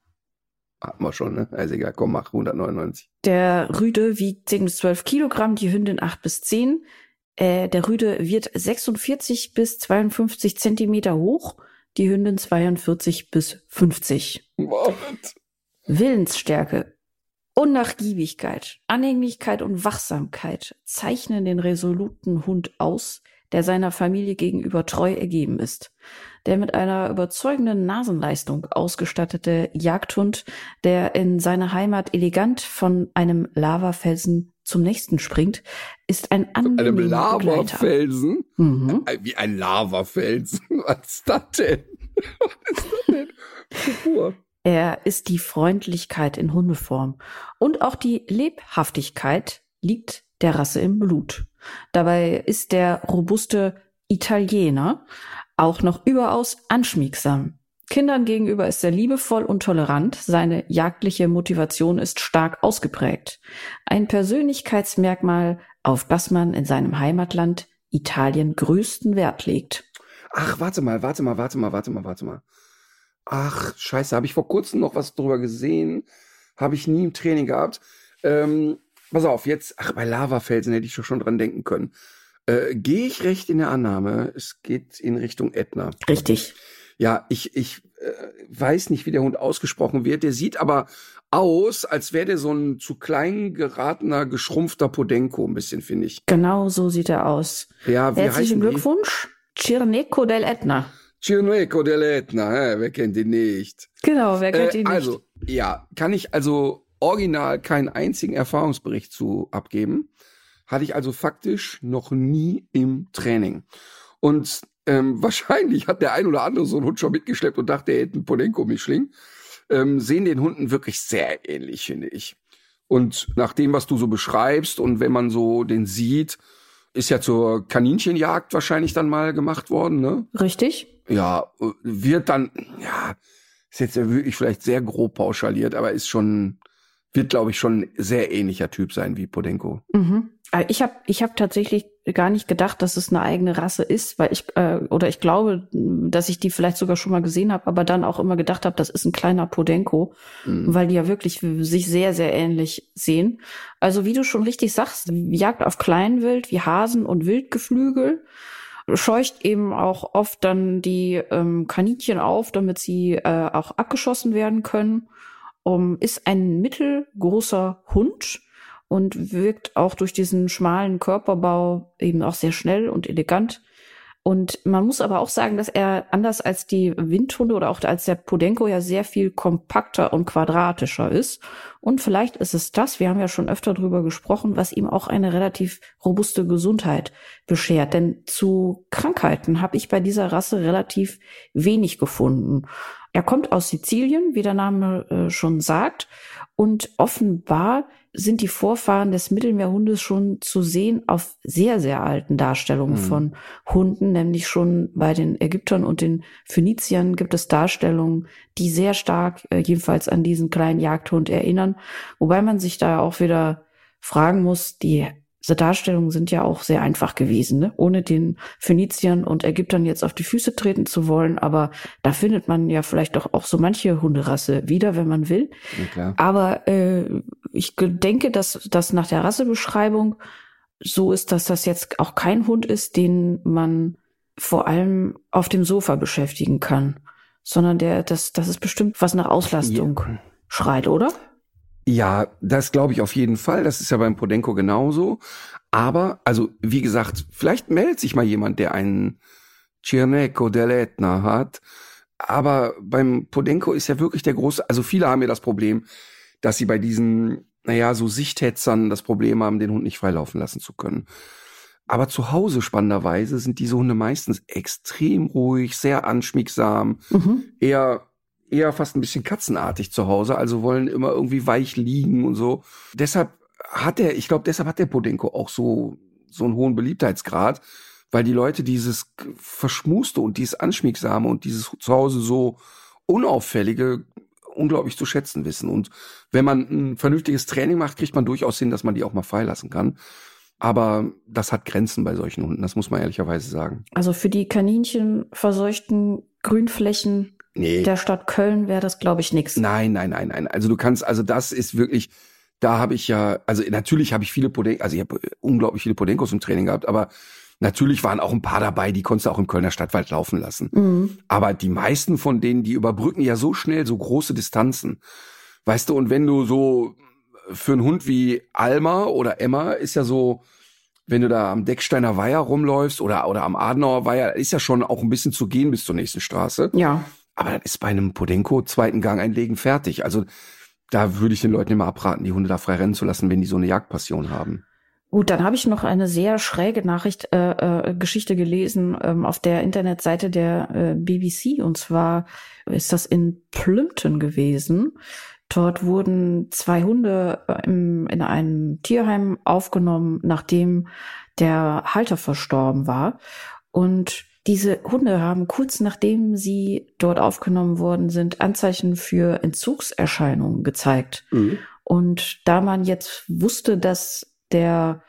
Hatten wir schon, ne? Also egal, komm, mach 199.
Der Rüde wiegt 10 bis 12 Kilogramm, die Hündin 8 bis 10. Äh, der Rüde wird 46 bis 52 Zentimeter hoch, die Hündin 42 bis 50.
What?
Willensstärke, Unnachgiebigkeit, Anhänglichkeit und Wachsamkeit zeichnen den resoluten Hund aus, der seiner Familie gegenüber treu ergeben ist. Der mit einer überzeugenden Nasenleistung ausgestattete Jagdhund, der in seiner Heimat elegant von einem Lavafelsen zum nächsten springt, ist ein
Einem
angenehmer Begleiter.
Lavafelsen?
Mhm.
Wie ein Lavafelsen. Was ist das denn? Was ist das denn?
Er ist die Freundlichkeit in Hundeform. Und auch die Lebhaftigkeit liegt der Rasse im Blut. Dabei ist der robuste Italiener auch noch überaus anschmiegsam. Kindern gegenüber ist er liebevoll und tolerant. Seine jagdliche Motivation ist stark ausgeprägt. Ein Persönlichkeitsmerkmal, auf das man in seinem Heimatland Italien größten Wert legt.
Ach, warte mal, warte mal, warte mal, warte mal, warte mal. Ach, scheiße, habe ich vor kurzem noch was drüber gesehen. Habe ich nie im Training gehabt. Ähm, pass auf, jetzt, ach, bei Lavafelsen hätte ich doch schon dran denken können. Äh, Gehe ich recht in der Annahme, es geht in Richtung Ätna.
Richtig.
Ja, ich, ich äh, weiß nicht, wie der Hund ausgesprochen wird. Der sieht aber aus, als wäre der so ein zu klein geratener, geschrumpfter Podenko, ein bisschen, finde ich.
Genau so sieht er aus.
Ja, wie
Herzlichen? Glückwunsch. Cirneco del Etna.
Cirneco dell'Etna, hä? wer kennt den nicht?
Genau, wer kennt
Äh,
ihn nicht?
also, ja, kann ich also original keinen einzigen Erfahrungsbericht zu abgeben. Hatte ich also faktisch noch nie im Training. Und ähm, wahrscheinlich hat der ein oder andere so einen Hund schon mitgeschleppt und dachte, er hätte einen Polenko-Mischling. Ähm, sehen den Hunden wirklich sehr ähnlich, finde ich. Und nach dem, was du so beschreibst und wenn man so den sieht, ist ja zur Kaninchenjagd wahrscheinlich dann mal gemacht worden, ne?
Richtig?
Ja, wird dann, ja, ist jetzt ja wirklich vielleicht sehr grob pauschaliert, aber ist schon, wird glaube ich schon ein sehr ähnlicher Typ sein wie Podenko.
Mhm. Äh, Ich habe ich hab tatsächlich gar nicht gedacht, dass es eine eigene Rasse ist, weil ich äh, oder ich glaube, dass ich die vielleicht sogar schon mal gesehen habe, aber dann auch immer gedacht habe, das ist ein kleiner Podenko,
Mhm.
weil die ja wirklich sich sehr sehr ähnlich sehen. Also wie du schon richtig sagst, Jagd auf Kleinwild wie Hasen und Wildgeflügel scheucht eben auch oft dann die ähm, Kaninchen auf, damit sie äh, auch abgeschossen werden können. Um, ist ein mittelgroßer Hund und wirkt auch durch diesen schmalen Körperbau eben auch sehr schnell und elegant. Und man muss aber auch sagen, dass er anders als die Windhunde oder auch als der Podenko ja sehr viel kompakter und quadratischer ist. Und vielleicht ist es das, wir haben ja schon öfter drüber gesprochen, was ihm auch eine relativ robuste Gesundheit beschert. Denn zu Krankheiten habe ich bei dieser Rasse relativ wenig gefunden. Er kommt aus Sizilien, wie der Name äh, schon sagt. Und offenbar sind die Vorfahren des Mittelmeerhundes schon zu sehen auf sehr, sehr alten Darstellungen
Mhm.
von Hunden, nämlich schon bei den Ägyptern und den Phöniziern gibt es Darstellungen, die sehr stark äh, jedenfalls an diesen kleinen Jagdhund erinnern. Wobei man sich da auch wieder fragen muss, die diese Darstellungen sind ja auch sehr einfach gewesen, ne? ohne den Phöniziern und Ägyptern jetzt auf die Füße treten zu wollen. Aber da findet man ja vielleicht doch auch so manche Hunderasse wieder, wenn man will.
Ja.
Aber äh, ich denke, dass das nach der Rassebeschreibung so ist, dass das jetzt auch kein Hund ist, den man vor allem auf dem Sofa beschäftigen kann, sondern der, das, das ist bestimmt was nach Auslastung schreit, oder?
Ja, das glaube ich auf jeden Fall. Das ist ja beim Podenko genauso. Aber, also, wie gesagt, vielleicht meldet sich mal jemand, der einen Cirneco dell'Etna hat. Aber beim Podenko ist ja wirklich der große, also viele haben ja das Problem, dass sie bei diesen naja, so Sichthetzern das Problem haben, den Hund nicht freilaufen lassen zu können. Aber zu Hause spannenderweise sind diese Hunde meistens extrem ruhig, sehr anschmiegsam,
Mhm.
eher eher fast ein bisschen katzenartig zu Hause, also wollen immer irgendwie weich liegen und so. Deshalb hat er, ich glaube, deshalb hat der Podenko auch so so einen hohen Beliebtheitsgrad, weil die Leute dieses verschmuste und dieses anschmiegsame und dieses zu Hause so unauffällige unglaublich zu schätzen wissen. Und wenn man ein vernünftiges Training macht, kriegt man durchaus hin, dass man die auch mal freilassen kann. Aber das hat Grenzen bei solchen Hunden, das muss man ehrlicherweise sagen.
Also für die kaninchenverseuchten Grünflächen
Nee.
der Stadt Köln wäre das, glaube ich, nix.
Nein, nein, nein, nein. Also du kannst, also das ist wirklich, da habe ich ja, also natürlich habe ich viele Podenkos, also ich habe unglaublich viele Podenkos im Training gehabt, aber natürlich waren auch ein paar dabei, die konntest du auch im Kölner Stadtwald laufen lassen.
Mhm.
Aber die meisten von denen, die überbrücken ja so schnell so große Distanzen. Weißt du, und wenn du so für einen Hund wie Alma oder Emma ist ja so, wenn du da am Decksteiner Weiher rumläufst oder, oder am Adenauer Weiher, ist ja schon auch ein bisschen zu gehen bis zur nächsten Straße.
Ja,
Aber dann ist bei einem Podenko zweiten Gang einlegen fertig. Also da würde ich den Leuten immer abraten, die Hunde da frei rennen zu lassen, wenn die so eine Jagdpassion haben.
Gut, dann habe ich noch eine sehr schräge Nachricht, äh, äh, Geschichte gelesen ähm, auf der Internetseite der äh, BBC. Und zwar ist das in Plimpton gewesen. Dort wurden zwei Hunde äh, im, in einem Tierheim aufgenommen, nachdem der Halter verstorben war. Und diese Hunde haben kurz nachdem sie dort aufgenommen worden sind, Anzeichen für Entzugserscheinungen gezeigt. Und da man jetzt wusste, dass der,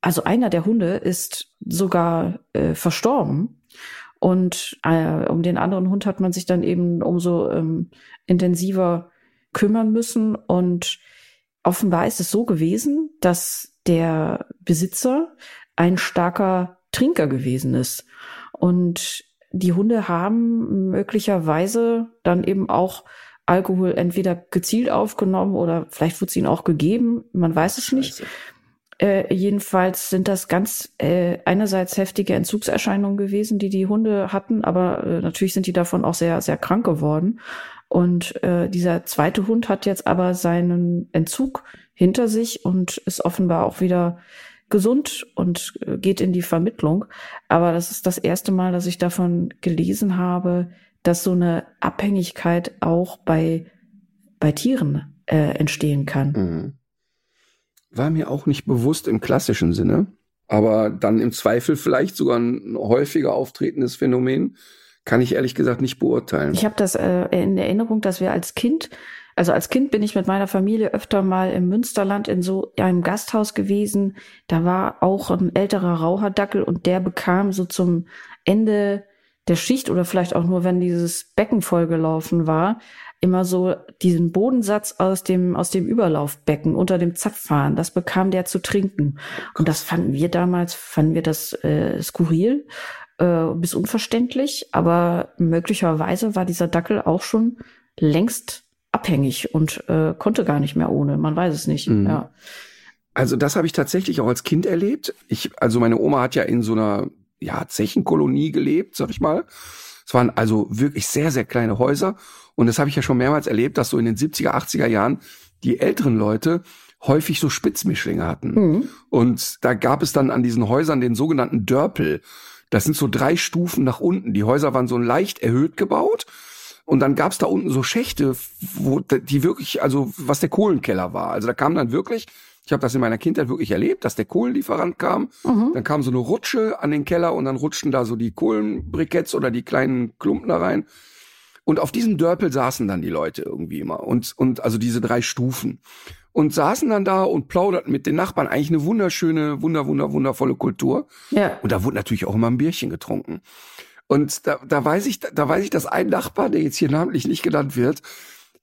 also einer der Hunde ist sogar äh, verstorben. Und äh, um den anderen Hund hat man sich dann eben umso ähm, intensiver kümmern müssen. Und offenbar ist es so gewesen, dass der Besitzer ein starker Trinker gewesen ist. Und die Hunde haben möglicherweise dann eben auch Alkohol entweder gezielt aufgenommen oder vielleicht wurde es ihnen auch gegeben. Man weiß es nicht. Äh, jedenfalls sind das ganz äh, einerseits heftige Entzugserscheinungen gewesen, die die Hunde hatten, aber äh, natürlich sind die davon auch sehr, sehr krank geworden. Und äh, dieser zweite Hund hat jetzt aber seinen Entzug hinter sich und ist offenbar auch wieder gesund und äh, geht in die Vermittlung. Aber das ist das erste Mal, dass ich davon gelesen habe, dass so eine Abhängigkeit auch bei, bei Tieren äh, entstehen kann.
Mhm. War mir auch nicht bewusst im klassischen Sinne, aber dann im Zweifel vielleicht sogar ein häufiger auftretendes Phänomen, kann ich ehrlich gesagt nicht beurteilen.
Ich habe das äh, in Erinnerung, dass wir als Kind, also als Kind bin ich mit meiner Familie öfter mal im Münsterland in so einem Gasthaus gewesen. Da war auch ein älterer Raucherdackel und der bekam so zum Ende der Schicht oder vielleicht auch nur, wenn dieses Becken vollgelaufen war, immer so diesen Bodensatz aus dem, aus dem Überlaufbecken unter dem Zapfhahn. Das bekam der zu trinken. Und das fanden wir damals, fanden wir das äh, skurril äh, bis unverständlich, aber möglicherweise war dieser Dackel auch schon längst abhängig und äh, konnte gar nicht mehr ohne. Man weiß es nicht.
Mhm.
Ja.
Also das habe ich tatsächlich auch als Kind erlebt. Ich, also meine Oma hat ja in so einer ja, Zechenkolonie gelebt, sag ich mal. Es waren also wirklich sehr, sehr kleine Häuser. Und das habe ich ja schon mehrmals erlebt, dass so in den 70er, 80er Jahren die älteren Leute häufig so Spitzmischlinge hatten.
Mhm.
Und da gab es dann an diesen Häusern den sogenannten Dörpel. Das sind so drei Stufen nach unten. Die Häuser waren so leicht erhöht gebaut. Und dann gab es da unten so Schächte, wo die wirklich, also was der Kohlenkeller war. Also da kam dann wirklich, ich habe das in meiner Kindheit wirklich erlebt, dass der Kohlenlieferant kam.
Mhm.
Dann kam so eine Rutsche an den Keller und dann rutschten da so die Kohlenbriketts oder die kleinen Klumpen da rein. Und auf diesem Dörpel saßen dann die Leute irgendwie immer. Und, und also diese drei Stufen. Und saßen dann da und plauderten mit den Nachbarn. Eigentlich eine wunderschöne, wunder, wunder, wundervolle Kultur.
Ja.
Und da wurde natürlich auch immer ein Bierchen getrunken. Und da, da weiß ich, da weiß ich, dass ein Nachbar, der jetzt hier namentlich nicht genannt wird,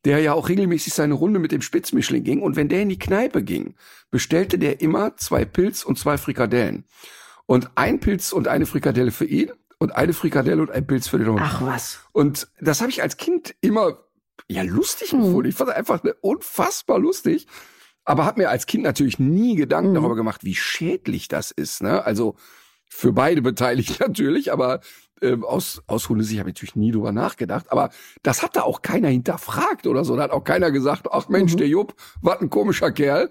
der ja auch regelmäßig seine Runde mit dem Spitzmischling ging. Und wenn der in die Kneipe ging, bestellte der immer zwei Pilz und zwei Frikadellen. Und ein Pilz und eine Frikadelle für ihn und eine Frikadelle und ein Pilz für den Hund.
Ach was.
Und das habe ich als Kind immer ja lustig
Mhm.
gefunden. Ich fand das einfach ne, unfassbar lustig. Aber habe mir als Kind natürlich nie Gedanken
Mhm.
darüber gemacht, wie schädlich das ist. Ne? Also für beide beteiligt natürlich, aber ähm, aus, aus Hundesicht habe ich natürlich nie drüber nachgedacht, aber das hat da auch keiner hinterfragt oder so. Da hat auch keiner gesagt, ach Mensch, mhm. der Jupp, was ein komischer Kerl.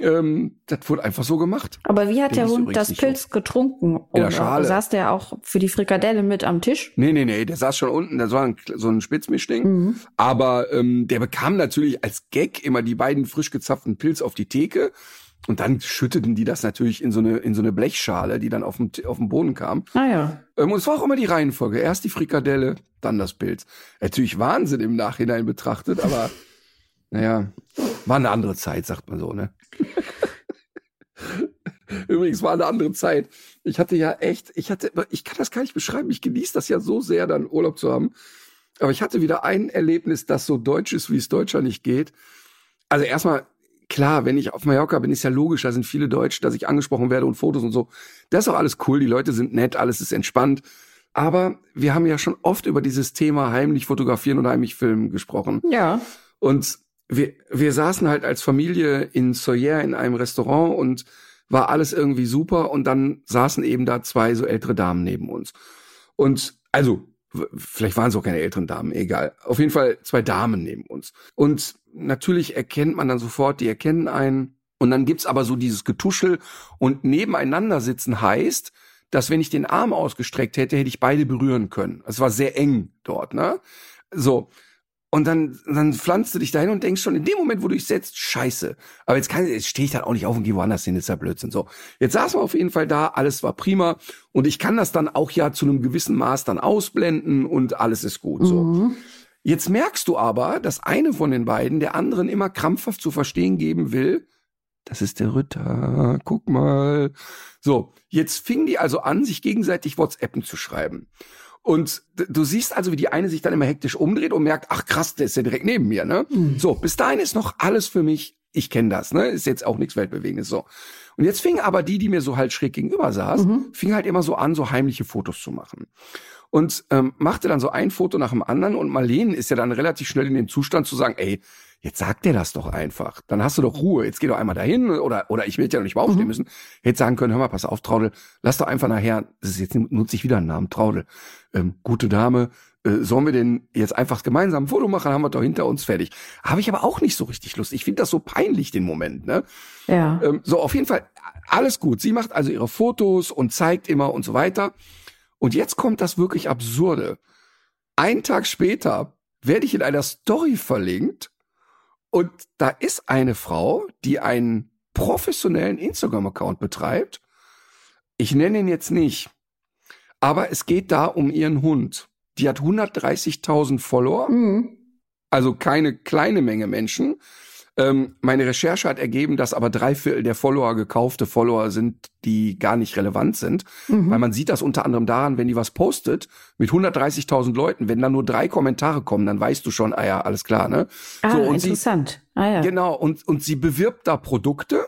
Ähm, das wurde einfach so gemacht.
Aber wie hat der, der Hund das Pilz so. getrunken?
In der Schale.
Saß der auch für die Frikadelle mit am Tisch?
Nee, nee, nee, der saß schon unten, das war ein, so ein Spitzmischding. Mhm. Aber ähm, der bekam natürlich als Gag immer die beiden frisch gezapften Pilz auf die Theke. Und dann schütteten die das natürlich in so eine, in so eine Blechschale, die dann auf dem, auf dem Boden kam.
Ah ja.
Ähm, und es war auch immer die Reihenfolge. Erst die Frikadelle, dann das Pilz. Natürlich Wahnsinn im Nachhinein betrachtet, aber naja, war eine andere Zeit, sagt man so, ne? Übrigens war eine andere Zeit. Ich hatte ja echt, ich hatte, ich kann das gar nicht beschreiben. Ich genieße das ja so sehr, dann Urlaub zu haben. Aber ich hatte wieder ein Erlebnis, das so deutsch ist, wie es Deutscher nicht geht. Also erstmal, klar, wenn ich auf Mallorca bin, ist ja logisch, da sind viele Deutsche, dass ich angesprochen werde und Fotos und so. Das ist auch alles cool, die Leute sind nett, alles ist entspannt. Aber wir haben ja schon oft über dieses Thema heimlich fotografieren oder heimlich filmen gesprochen.
Ja.
Und wir, wir saßen halt als Familie in Soyer in einem Restaurant und war alles irgendwie super und dann saßen eben da zwei so ältere Damen neben uns. Und also vielleicht waren es auch keine älteren Damen, egal. Auf jeden Fall zwei Damen neben uns. Und natürlich erkennt man dann sofort, die erkennen einen. Und dann gibt's aber so dieses Getuschel und nebeneinander sitzen heißt, dass wenn ich den Arm ausgestreckt hätte, hätte ich beide berühren können. Es war sehr eng dort, ne? So. Und dann, dann pflanzt du dich dahin und denkst schon, in dem Moment, wo du dich setzt, scheiße. Aber jetzt kann, jetzt stehe ich dann auch nicht auf und gehe woanders hin, ist ja Blödsinn. So. Jetzt saßen wir auf jeden Fall da, alles war prima. Und ich kann das dann auch ja zu einem gewissen Maß dann ausblenden und alles ist gut, so. Mhm. Jetzt merkst du aber, dass eine von den beiden der anderen immer krampfhaft zu verstehen geben will, das ist der Ritter, guck mal. So, jetzt fingen die also an, sich gegenseitig WhatsAppen zu schreiben. Und du siehst also, wie die eine sich dann immer hektisch umdreht und merkt, ach krass, der ist ja direkt neben mir, ne? Mhm. So, bis dahin ist noch alles für mich, ich kenne das, ne? Ist jetzt auch nichts Weltbewegendes so. Und jetzt fing aber die, die mir so halt schräg gegenüber saß, mhm. fing halt immer so an, so heimliche Fotos zu machen. Und ähm, machte dann so ein Foto nach dem anderen und Marlene ist ja dann relativ schnell in den Zustand zu sagen, ey, Jetzt sag dir das doch einfach. Dann hast du doch Ruhe. Jetzt geh doch einmal dahin oder, oder ich will ja noch nicht mal aufstehen mhm. müssen. Hätte sagen können, hör mal, pass auf, Traudel, lass doch einfach nachher, das ist jetzt nutze ich wieder einen Namen, Traudel. Ähm, gute Dame, äh, sollen wir denn jetzt einfach gemeinsam ein Foto machen, haben wir doch hinter uns fertig. Habe ich aber auch nicht so richtig Lust. Ich finde das so peinlich, den Moment, ne?
Ja.
Ähm, so, auf jeden Fall, alles gut. Sie macht also ihre Fotos und zeigt immer und so weiter. Und jetzt kommt das wirklich Absurde. Ein Tag später werde ich in einer Story verlinkt und da ist eine Frau, die einen professionellen Instagram-Account betreibt. Ich nenne ihn jetzt nicht, aber es geht da um ihren Hund. Die hat 130.000 Follower, mhm. also keine kleine Menge Menschen. Ähm, meine Recherche hat ergeben, dass aber drei Viertel der Follower gekaufte Follower sind, die gar nicht relevant sind. Mhm. Weil man sieht das unter anderem daran, wenn die was postet mit 130.000 Leuten, wenn da nur drei Kommentare kommen, dann weißt du schon, ah ja, alles klar, ne?
Ah, so, interessant.
Sie, ah, ja. Genau, und, und sie bewirbt da Produkte,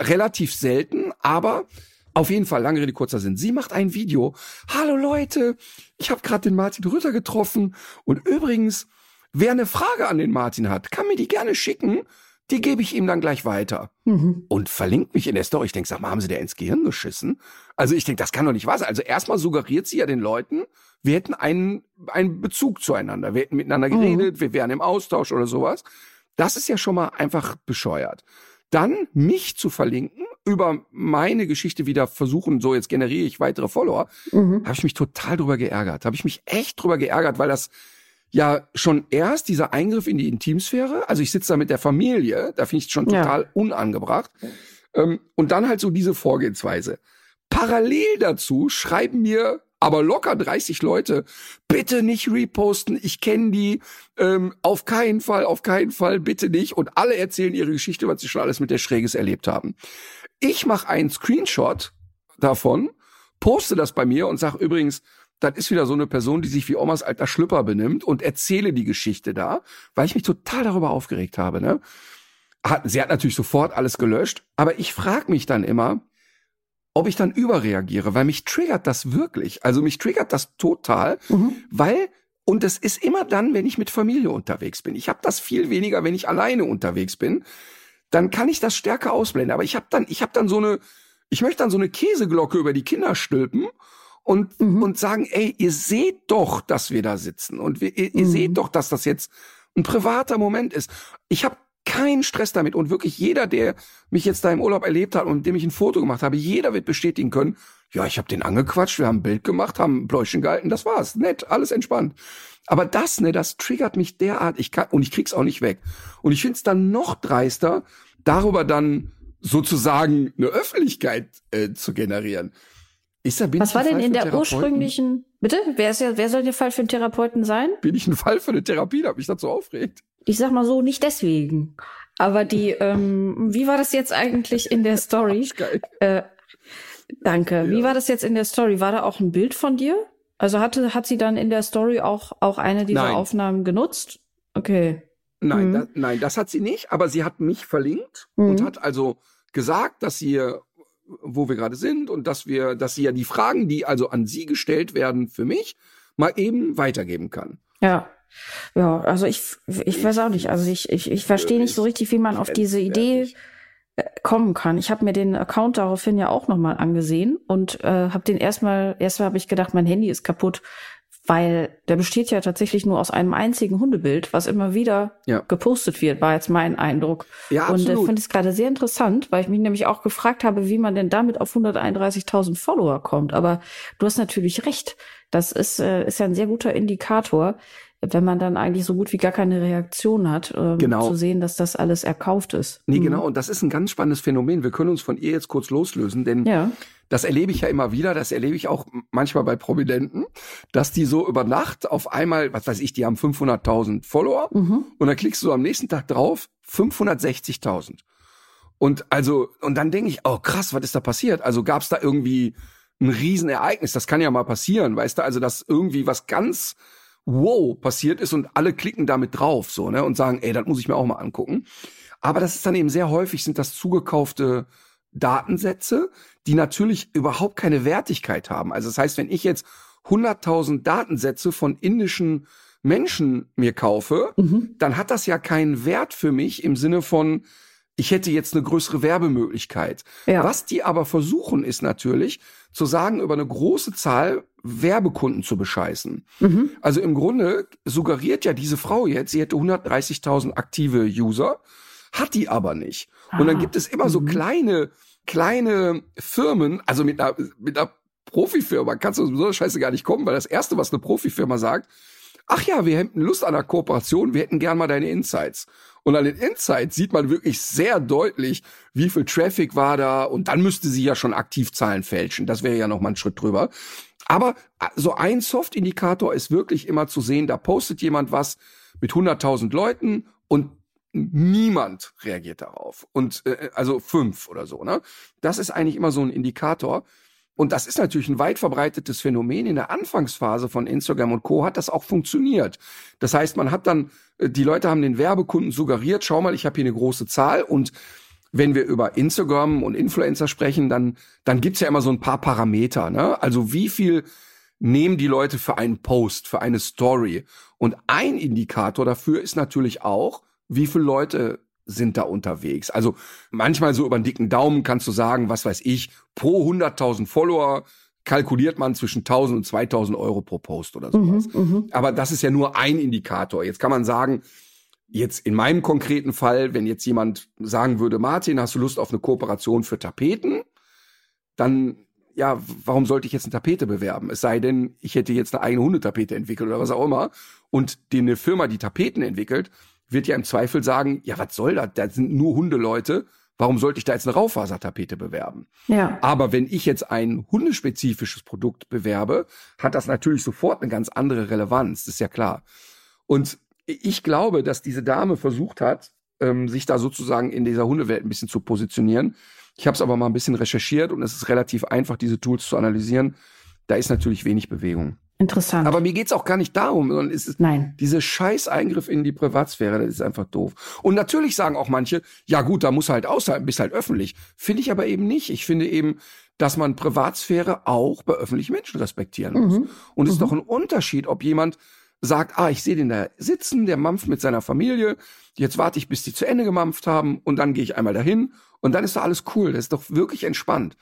relativ selten, aber auf jeden Fall, lange Rede, kurzer Sinn. Sie macht ein Video. Hallo Leute, ich habe gerade den Martin Rütter getroffen und übrigens, Wer eine Frage an den Martin hat, kann mir die gerne schicken. Die gebe ich ihm dann gleich weiter. Mhm. Und verlinkt mich in der Story. Ich denke, sag mal, haben sie der ins Gehirn geschissen? Also ich denke, das kann doch nicht wahr sein. Also erstmal suggeriert sie ja den Leuten, wir hätten einen, einen Bezug zueinander. Wir hätten miteinander mhm. geredet, mhm. wir wären im Austausch oder sowas. Das ist ja schon mal einfach bescheuert. Dann mich zu verlinken, über meine Geschichte wieder versuchen, so jetzt generiere ich weitere Follower, mhm. habe ich mich total drüber geärgert. Habe ich mich echt drüber geärgert, weil das ja schon erst dieser Eingriff in die Intimsphäre, also ich sitze da mit der Familie, da finde ich es schon total ja. unangebracht. Ähm, und dann halt so diese Vorgehensweise. Parallel dazu schreiben mir aber locker 30 Leute, bitte nicht reposten, ich kenne die, ähm, auf keinen Fall, auf keinen Fall, bitte nicht. Und alle erzählen ihre Geschichte, was sie schon alles mit der Schräges erlebt haben. Ich mache einen Screenshot davon, poste das bei mir und sage übrigens, das ist wieder so eine Person, die sich wie Omas alter Schlüpper benimmt und erzähle die Geschichte da, weil ich mich total darüber aufgeregt habe. Ne? Hat, sie hat natürlich sofort alles gelöscht, aber ich frage mich dann immer, ob ich dann überreagiere, weil mich triggert das wirklich. Also mich triggert das total, mhm. weil und das ist immer dann, wenn ich mit Familie unterwegs bin. Ich habe das viel weniger, wenn ich alleine unterwegs bin. Dann kann ich das stärker ausblenden. Aber ich habe dann, ich habe dann so eine, ich möchte dann so eine Käseglocke über die Kinder stülpen und, mhm. und sagen, ey, ihr seht doch, dass wir da sitzen und wir, ihr, ihr mhm. seht doch, dass das jetzt ein privater Moment ist. Ich habe keinen Stress damit und wirklich jeder, der mich jetzt da im Urlaub erlebt hat und dem ich ein Foto gemacht habe, jeder wird bestätigen können, ja, ich habe den angequatscht, wir haben ein Bild gemacht, haben ein Bläuschen gehalten, das war's, nett, alles entspannt. Aber das, ne, das triggert mich derart, ich kann und ich krieg's auch nicht weg. Und ich find's dann noch dreister, darüber dann sozusagen eine Öffentlichkeit äh, zu generieren.
Ist da, bin Was war denn in der ursprünglichen, bitte? Wer ist ja, wer soll der Fall für einen Therapeuten sein?
Bin ich ein Fall für eine Therapie, da mich dazu aufregt?
Ich sag mal so, nicht deswegen. Aber die, ähm, wie war das jetzt eigentlich in der Story? Äh, danke. Ja. Wie war das jetzt in der Story? War da auch ein Bild von dir? Also hatte, hat sie dann in der Story auch, auch eine dieser Nein. Aufnahmen genutzt? Okay.
Nein, mhm. da, nein, das hat sie nicht, aber sie hat mich verlinkt mhm. und hat also gesagt, dass sie wo wir gerade sind und dass wir, dass sie ja die Fragen, die also an sie gestellt werden für mich, mal eben weitergeben kann.
Ja. Ja, also ich, ich weiß auch nicht. Also ich, ich, ich verstehe nicht so richtig, wie man auf diese Idee äh, kommen kann. Ich habe mir den Account daraufhin ja auch nochmal angesehen und äh, habe den erstmal, erstmal habe ich gedacht, mein Handy ist kaputt, weil der besteht ja tatsächlich nur aus einem einzigen Hundebild, was immer wieder ja. gepostet wird, war jetzt mein Eindruck. Ja, absolut. Und ich finde es gerade sehr interessant, weil ich mich nämlich auch gefragt habe, wie man denn damit auf 131.000 Follower kommt. Aber du hast natürlich recht. Das ist, äh, ist ja ein sehr guter Indikator, wenn man dann eigentlich so gut wie gar keine Reaktion hat, ähm, genau. zu sehen, dass das alles erkauft ist.
Nee, mhm. genau. Und das ist ein ganz spannendes Phänomen. Wir können uns von ihr jetzt kurz loslösen, denn ja. Das erlebe ich ja immer wieder, das erlebe ich auch manchmal bei Prominenten, dass die so über Nacht auf einmal, was weiß ich, die haben 500.000 Follower mhm. und dann klickst du am nächsten Tag drauf, 560.000. Und also, und dann denke ich, oh krass, was ist da passiert? Also gab es da irgendwie ein Riesenereignis? Das kann ja mal passieren, weißt du? Also, dass irgendwie was ganz wow passiert ist und alle klicken damit drauf so ne und sagen, ey, das muss ich mir auch mal angucken. Aber das ist dann eben sehr häufig sind das zugekaufte Datensätze, die natürlich überhaupt keine Wertigkeit haben. Also das heißt, wenn ich jetzt 100.000 Datensätze von indischen Menschen mir kaufe, mhm. dann hat das ja keinen Wert für mich im Sinne von, ich hätte jetzt eine größere Werbemöglichkeit. Ja. Was die aber versuchen, ist natürlich zu sagen, über eine große Zahl Werbekunden zu bescheißen. Mhm. Also im Grunde suggeriert ja diese Frau jetzt, sie hätte 130.000 aktive User, hat die aber nicht. Und dann gibt es immer mhm. so kleine, kleine Firmen, also mit einer, mit einer Profifirma kannst du so eine Scheiße gar nicht kommen, weil das erste, was eine Profifirma sagt, ach ja, wir hätten Lust an einer Kooperation, wir hätten gern mal deine Insights. Und an den Insights sieht man wirklich sehr deutlich, wie viel Traffic war da. Und dann müsste sie ja schon aktiv Zahlen fälschen. Das wäre ja noch mal ein Schritt drüber. Aber äh, so ein Soft-Indikator ist wirklich immer zu sehen, da postet jemand was mit 100.000 Leuten und niemand reagiert darauf. Und äh, also fünf oder so. Ne? Das ist eigentlich immer so ein Indikator. Und das ist natürlich ein weit verbreitetes Phänomen. In der Anfangsphase von Instagram und Co. hat das auch funktioniert. Das heißt, man hat dann, äh, die Leute haben den Werbekunden suggeriert, schau mal, ich habe hier eine große Zahl und wenn wir über Instagram und Influencer sprechen, dann, dann gibt's ja immer so ein paar Parameter. Ne? Also wie viel nehmen die Leute für einen Post, für eine Story? Und ein Indikator dafür ist natürlich auch, wie viele Leute sind da unterwegs. Also manchmal so über einen dicken Daumen kannst du sagen, was weiß ich, pro 100.000 Follower kalkuliert man zwischen 1000 und 2000 Euro pro Post oder sowas. Mhm, mhm, Aber das ist ja nur ein Indikator. Jetzt kann man sagen, jetzt in meinem konkreten Fall, wenn jetzt jemand sagen würde, Martin, hast du Lust auf eine Kooperation für Tapeten? Dann ja, warum sollte ich jetzt eine Tapete bewerben? Es sei denn, ich hätte jetzt eine eigene Hundetapete entwickelt oder was auch immer. Und die eine Firma, die Tapeten entwickelt, wird ja im Zweifel sagen, ja, was soll das? Da sind nur Hundeleute. Warum sollte ich da jetzt eine Raufasertapete bewerben? Ja. Aber wenn ich jetzt ein hundespezifisches Produkt bewerbe, hat das natürlich sofort eine ganz andere Relevanz. Das ist ja klar. Und ich glaube, dass diese Dame versucht hat, ähm, sich da sozusagen in dieser Hundewelt ein bisschen zu positionieren. Ich habe es aber mal ein bisschen recherchiert und es ist relativ einfach, diese Tools zu analysieren. Da ist natürlich wenig Bewegung.
Interessant.
Aber mir geht's auch gar nicht darum, sondern es ist Nein. diese scheiß Eingriff in die Privatsphäre, das ist einfach doof. Und natürlich sagen auch manche, ja gut, da muss halt außerhalb, bist halt öffentlich. Finde ich aber eben nicht. Ich finde eben, dass man Privatsphäre auch bei öffentlichen Menschen respektieren muss. Mhm. Und es mhm. ist doch ein Unterschied, ob jemand sagt, ah, ich sehe den da sitzen, der mampft mit seiner Familie, jetzt warte ich, bis die zu Ende gemampft haben und dann gehe ich einmal dahin und dann ist doch alles cool, das ist doch wirklich entspannt.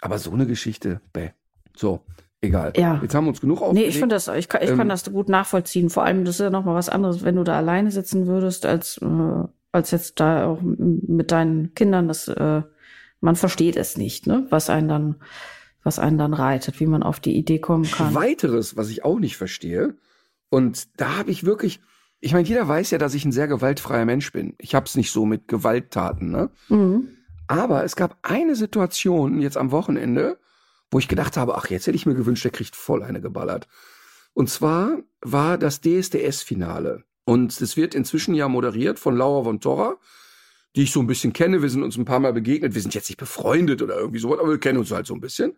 Aber so eine Geschichte, bäh. So, Egal.
Ja.
Jetzt haben wir uns genug
Nee,
aufgeregt.
ich finde das, ich kann, ich
Ähm,
kann das gut nachvollziehen. Vor allem, das ist ja noch mal was anderes, wenn du da alleine sitzen würdest, als, äh, als jetzt da auch mit deinen Kindern. Das, äh, man versteht es nicht, ne? Was einen dann, was einen dann reitet, wie man auf die Idee kommen kann.
Weiteres, was ich auch nicht verstehe, und da habe ich wirklich, ich meine, jeder weiß ja, dass ich ein sehr gewaltfreier Mensch bin. Ich habe es nicht so mit Gewalttaten, ne?
Mhm.
Aber es gab eine Situation jetzt am Wochenende, wo ich gedacht habe, ach, jetzt hätte ich mir gewünscht, der kriegt voll eine geballert. Und zwar war das DSDS-Finale. Und es wird inzwischen ja moderiert von Laura von Torra, die ich so ein bisschen kenne. Wir sind uns ein paar Mal begegnet. Wir sind jetzt nicht befreundet oder irgendwie sowas, aber wir kennen uns halt so ein bisschen.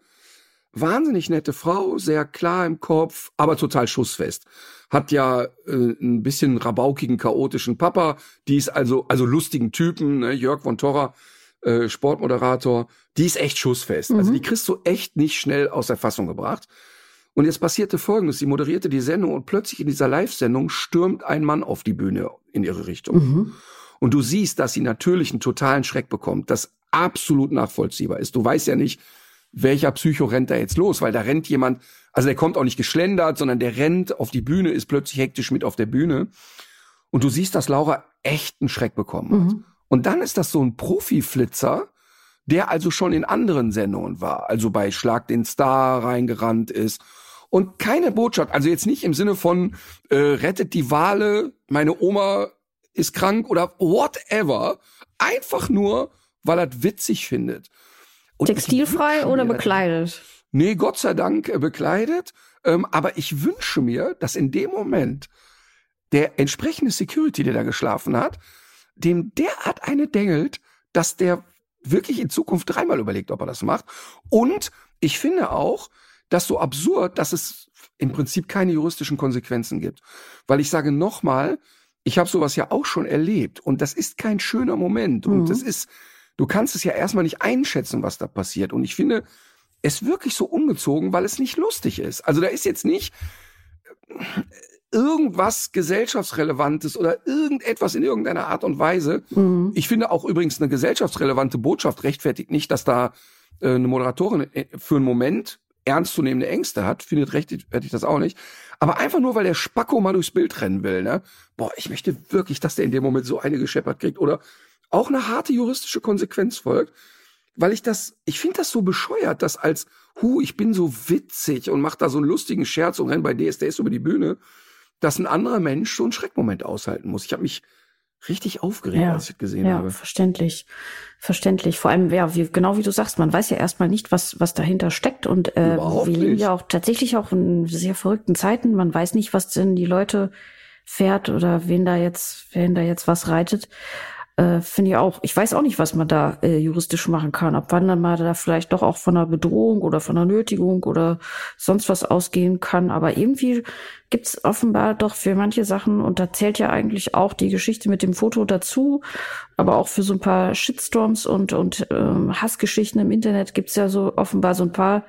Wahnsinnig nette Frau, sehr klar im Kopf, aber total schussfest. Hat ja äh, ein bisschen rabaukigen, chaotischen Papa. Die ist also, also lustigen Typen, ne? Jörg von Torra, äh, Sportmoderator. Die ist echt schussfest. Also
Mhm.
die kriegst du echt nicht schnell aus der Fassung gebracht. Und jetzt passierte Folgendes. Sie moderierte die Sendung und plötzlich in dieser Live-Sendung stürmt ein Mann auf die Bühne in ihre Richtung.
Mhm.
Und du siehst, dass sie natürlich einen totalen Schreck bekommt, das absolut nachvollziehbar ist. Du weißt ja nicht, welcher Psycho rennt da jetzt los, weil da rennt jemand, also der kommt auch nicht geschlendert, sondern der rennt auf die Bühne, ist plötzlich hektisch mit auf der Bühne. Und du siehst, dass Laura echt einen Schreck bekommen hat.
Mhm.
Und dann ist das so ein Profi-Flitzer, der also schon in anderen Sendungen war, also bei Schlag den Star reingerannt ist. Und keine Botschaft, also jetzt nicht im Sinne von äh, rettet die Wale, meine Oma ist krank oder whatever. Einfach nur, weil er witzig findet. Und
Textilfrei oder bekleidet?
Nee, Gott sei Dank äh, bekleidet. Ähm, aber ich wünsche mir, dass in dem Moment der entsprechende Security, der da geschlafen hat, dem derart eine dengelt, dass der wirklich in Zukunft dreimal überlegt, ob er das macht. Und ich finde auch, dass so absurd, dass es im Prinzip keine juristischen Konsequenzen gibt. Weil ich sage nochmal, ich habe sowas ja auch schon erlebt und das ist kein schöner Moment. Und
Mhm.
das ist, du kannst es ja erstmal nicht einschätzen, was da passiert. Und ich finde es wirklich so ungezogen, weil es nicht lustig ist. Also da ist jetzt nicht irgendwas gesellschaftsrelevantes oder irgendetwas in irgendeiner Art und Weise.
Mhm.
Ich finde auch übrigens eine gesellschaftsrelevante Botschaft rechtfertigt nicht, dass da äh, eine Moderatorin äh, für einen Moment ernstzunehmende Ängste hat, findet rechtfertigt das auch nicht. Aber einfach nur, weil der Spacko mal durchs Bild rennen will, ne? Boah, ich möchte wirklich, dass der in dem Moment so eine gescheppert kriegt oder auch eine harte juristische Konsequenz folgt, weil ich das, ich finde das so bescheuert, dass als, hu, ich bin so witzig und mach da so einen lustigen Scherz und renn bei DSDS über die Bühne, dass ein anderer Mensch so einen Schreckmoment aushalten muss. Ich habe mich richtig aufgeregt,
Ja,
als ich das gesehen
Ja,
habe.
verständlich. Verständlich. Vor allem, ja, wie, genau wie du sagst, man weiß ja erstmal nicht, was, was dahinter steckt. Und äh,
Überhaupt
wir leben ja auch tatsächlich auch in sehr verrückten Zeiten. Man weiß nicht, was denn die Leute fährt oder wen da jetzt, wen da jetzt was reitet. Äh, Finde ich auch. Ich weiß auch nicht, was man da äh, juristisch machen kann. Ab wann dann mal da vielleicht doch auch von einer Bedrohung oder von einer Nötigung oder sonst was ausgehen kann. Aber irgendwie gibt's offenbar doch für manche Sachen, und da zählt ja eigentlich auch die Geschichte mit dem Foto dazu, aber auch für so ein paar Shitstorms und, und ähm, Hassgeschichten im Internet gibt's ja so offenbar so ein paar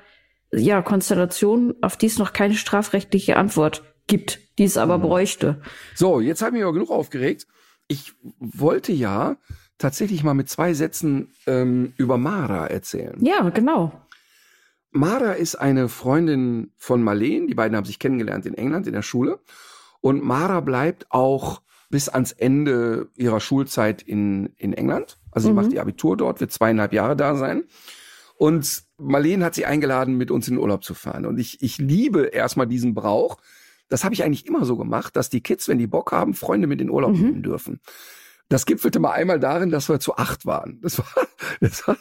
ja, Konstellationen, auf die es noch keine strafrechtliche Antwort gibt, die es aber
Mhm.
bräuchte.
So, jetzt habe ich aber genug aufgeregt. Ich wollte ja tatsächlich mal mit zwei Sätzen ähm, über Mara erzählen.
Ja, genau.
Mara ist eine Freundin von Marleen. Die beiden haben sich kennengelernt in England in der Schule. Und Mara bleibt auch bis ans Ende ihrer Schulzeit in, in England. Also sie
Mhm.
macht ihr Abitur dort, wird zweieinhalb Jahre da sein. Und Marleen hat sie eingeladen, mit uns in den Urlaub zu fahren. Und ich, ich liebe erstmal diesen Brauch. Das habe ich eigentlich immer so gemacht, dass die Kids, wenn die Bock haben, Freunde mit in den Urlaub
Mhm.
nehmen dürfen. Das gipfelte mal einmal darin, dass wir zu acht waren. Das war, das war,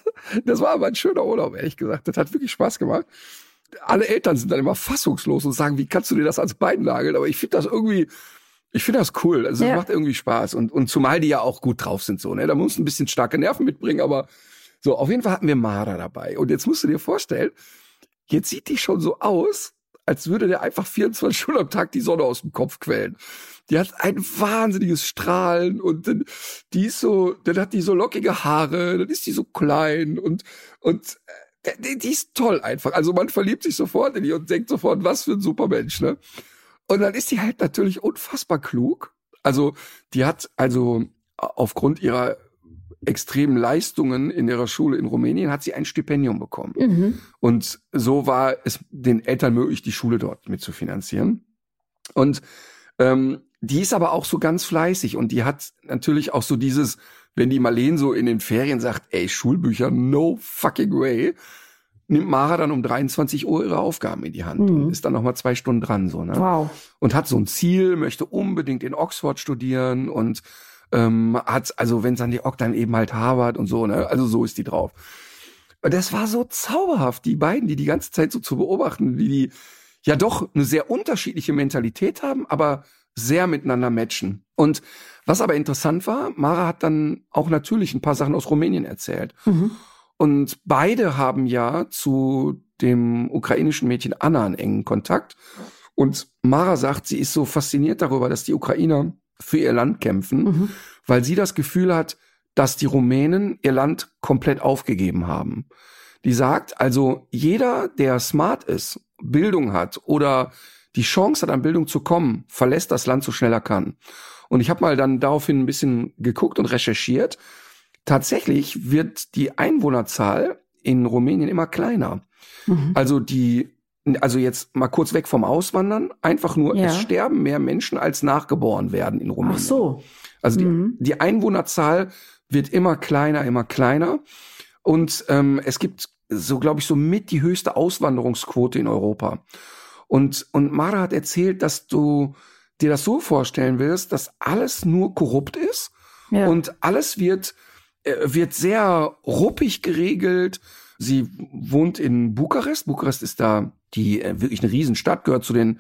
das war aber ein schöner Urlaub, ehrlich gesagt. Das hat wirklich Spaß gemacht. Alle Eltern sind dann immer fassungslos und sagen, wie kannst du dir das als Bein nageln? Aber ich finde das irgendwie, ich finde das cool. Also es
Ja.
macht irgendwie Spaß. Und, und zumal die ja auch gut drauf sind, so, ne? Da musst du ein bisschen starke Nerven mitbringen, aber so, auf jeden Fall hatten wir Mara dabei. Und jetzt musst du dir vorstellen, jetzt sieht die schon so aus, als würde der einfach 24 Stunden am Tag die Sonne aus dem Kopf quellen. Die hat ein wahnsinniges Strahlen und dann, die ist so, dann hat die so lockige Haare, dann ist die so klein und, und äh, die, die ist toll einfach. Also man verliebt sich sofort in die und denkt sofort, was für ein super Mensch, ne? Und dann ist die halt natürlich unfassbar klug. Also die hat also aufgrund ihrer extremen Leistungen in ihrer Schule in Rumänien hat sie ein Stipendium bekommen.
Mhm.
Und so war es den Eltern möglich, die Schule dort mitzufinanzieren. Und ähm, die ist aber auch so ganz fleißig und die hat natürlich auch so dieses, wenn die Marleen so in den Ferien sagt, ey, Schulbücher, no fucking way, nimmt Mara dann um 23 Uhr ihre Aufgaben in die Hand
Mhm.
und ist dann nochmal zwei Stunden dran, so, ne?
Wow.
und hat so ein Ziel, möchte unbedingt in Oxford studieren und ähm, hat, also wenn es an die Ock dann eben halt Harvard und so, ne? Also so ist die drauf. Und das war so zauberhaft, die beiden, die die ganze Zeit so zu beobachten, wie die ja doch eine sehr unterschiedliche Mentalität haben, aber sehr miteinander matchen. Und was aber interessant war, Mara hat dann auch natürlich ein paar Sachen aus Rumänien erzählt.
Mhm.
Und beide haben ja zu dem ukrainischen Mädchen Anna einen engen Kontakt. Und Mara sagt, sie ist so fasziniert darüber, dass die Ukrainer für ihr Land kämpfen,
Mhm.
weil sie das Gefühl hat, dass die Rumänen ihr Land komplett aufgegeben haben. Die sagt, also jeder, der smart ist, Bildung hat oder die Chance hat, an Bildung zu kommen, verlässt das Land so schnell er kann. Und ich habe mal dann daraufhin ein bisschen geguckt und recherchiert. Tatsächlich wird die Einwohnerzahl in Rumänien immer kleiner.
Mhm.
Also die, also jetzt mal kurz weg vom Auswandern, einfach nur,
Ja.
es sterben mehr Menschen, als nachgeboren werden in Rumänien.
Ach so.
Also die,
Mhm.
die Einwohnerzahl wird immer kleiner, immer kleiner. Und ähm, es gibt so, glaube ich, so mit die höchste Auswanderungsquote in Europa. Und, und Mara hat erzählt, dass du dir das so vorstellen willst, dass alles nur korrupt ist
Ja.
und alles wird, äh, wird sehr ruppig geregelt. Sie wohnt in Bukarest. Bukarest ist da die äh, wirklich eine Riesenstadt, gehört zu den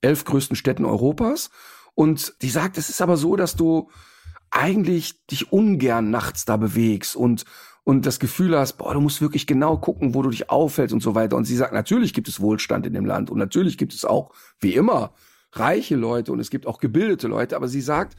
elf größten Städten Europas. Und die sagt, es ist aber so, dass du eigentlich dich ungern nachts da bewegst und und das Gefühl hast, boah, du musst wirklich genau gucken, wo du dich aufhältst und so weiter. Und sie sagt, natürlich gibt es Wohlstand in dem Land und natürlich gibt es auch, wie immer, reiche Leute und es gibt auch gebildete Leute, aber sie sagt,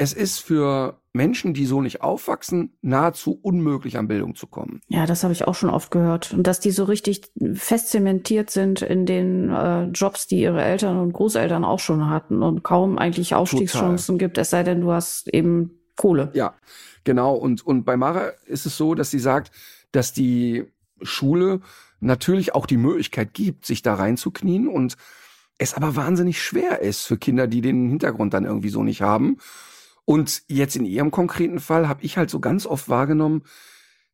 es ist für Menschen, die so nicht aufwachsen, nahezu unmöglich an Bildung zu kommen.
Ja, das habe ich auch schon oft gehört. Und dass die so richtig fest zementiert sind in den äh, Jobs, die ihre Eltern und Großeltern auch schon hatten und kaum eigentlich Aufstiegschancen gibt, es sei denn, du hast eben Kohle.
Ja, genau. Und, und bei Mara ist es so, dass sie sagt, dass die Schule natürlich auch die Möglichkeit gibt, sich da reinzuknien und es aber wahnsinnig schwer ist für Kinder, die den Hintergrund dann irgendwie so nicht haben. Und jetzt in ihrem konkreten Fall habe ich halt so ganz oft wahrgenommen,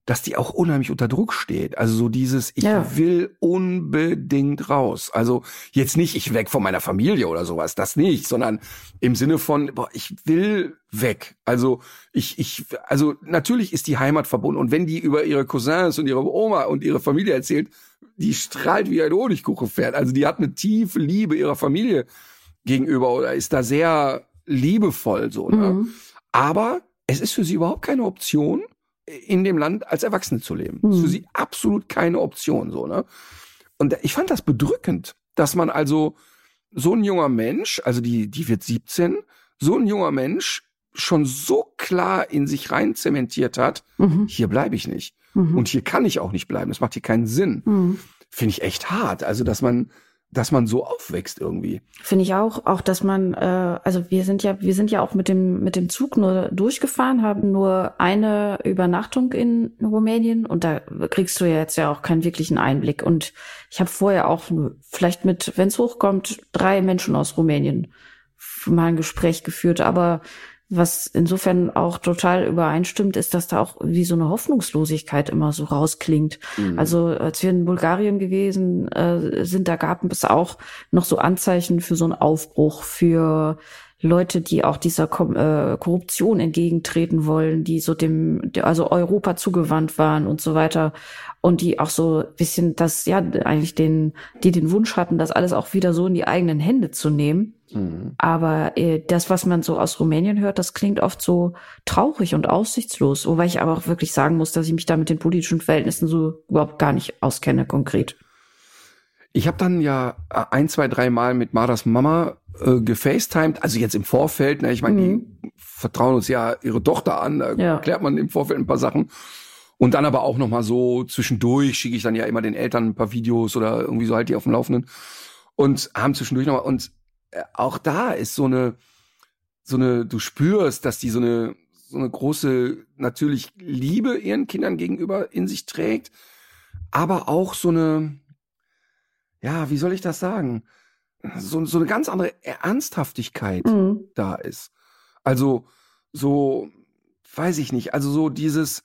dass die auch unheimlich unter Druck steht. Also so dieses, ich
Ja.
will unbedingt raus. Also jetzt nicht, ich weg von meiner Familie oder sowas, das nicht, sondern im Sinne von, boah, ich will weg. Also ich, ich, also natürlich ist die Heimat verbunden. Und wenn die über ihre Cousins und ihre Oma und ihre Familie erzählt, die strahlt wie ein Honigkuchenpferd. Also die hat eine tiefe Liebe ihrer Familie gegenüber oder ist da sehr liebevoll so. Ne?
Mhm.
Aber es ist für sie überhaupt keine Option, in dem Land als Erwachsene zu leben. Ist für
Mhm.
sie absolut keine Option, so, ne? Und ich fand das bedrückend, dass man also so ein junger Mensch, also die, die wird 17, so ein junger Mensch schon so klar in sich rein zementiert hat,
Mhm.
hier bleibe ich nicht.
Mhm.
Und hier kann ich auch nicht bleiben. Das macht hier keinen Sinn.
Mhm.
Finde ich echt hart. Also, dass man, dass man so aufwächst irgendwie.
Finde ich auch, auch dass man, äh, also wir sind ja, wir sind ja auch mit dem mit dem Zug nur durchgefahren, haben nur eine Übernachtung in Rumänien und da kriegst du ja jetzt ja auch keinen wirklichen Einblick. Und ich habe vorher auch vielleicht mit, wenn es hochkommt, drei Menschen aus Rumänien mal ein Gespräch geführt, aber was insofern auch total übereinstimmt, ist, dass da auch wie so eine Hoffnungslosigkeit immer so rausklingt.
Mhm.
Also als wir in Bulgarien gewesen äh, sind, da gab es auch noch so Anzeichen für so einen Aufbruch, für Leute, die auch dieser äh, Korruption entgegentreten wollen, die so dem, also Europa zugewandt waren und so weiter. Und die auch so ein bisschen das, ja, eigentlich den, die den Wunsch hatten, das alles auch wieder so in die eigenen Hände zu nehmen.
Mhm.
Aber äh, das, was man so aus Rumänien hört, das klingt oft so traurig und aussichtslos. Wobei ich aber auch wirklich sagen muss, dass ich mich da mit den politischen Verhältnissen so überhaupt gar nicht auskenne konkret.
Ich habe dann ja ein, zwei, drei Mal mit Maras Mama äh, gefacetimed, also jetzt im Vorfeld, ne, ich meine,
Mhm.
die vertrauen uns ja ihre Tochter an, da
Ja.
klärt man im Vorfeld ein paar Sachen. Und dann aber auch noch mal so zwischendurch schicke ich dann ja immer den Eltern ein paar Videos oder irgendwie so halt die auf dem Laufenden und haben zwischendurch noch mal und äh, auch da ist so eine so eine du spürst, dass die so eine so eine große, natürlich Liebe ihren Kindern gegenüber in sich trägt, aber auch so eine, ja, wie soll ich das sagen? So, so eine ganz andere Ernsthaftigkeit
Mhm.
da ist. Also so, weiß ich nicht, also so dieses,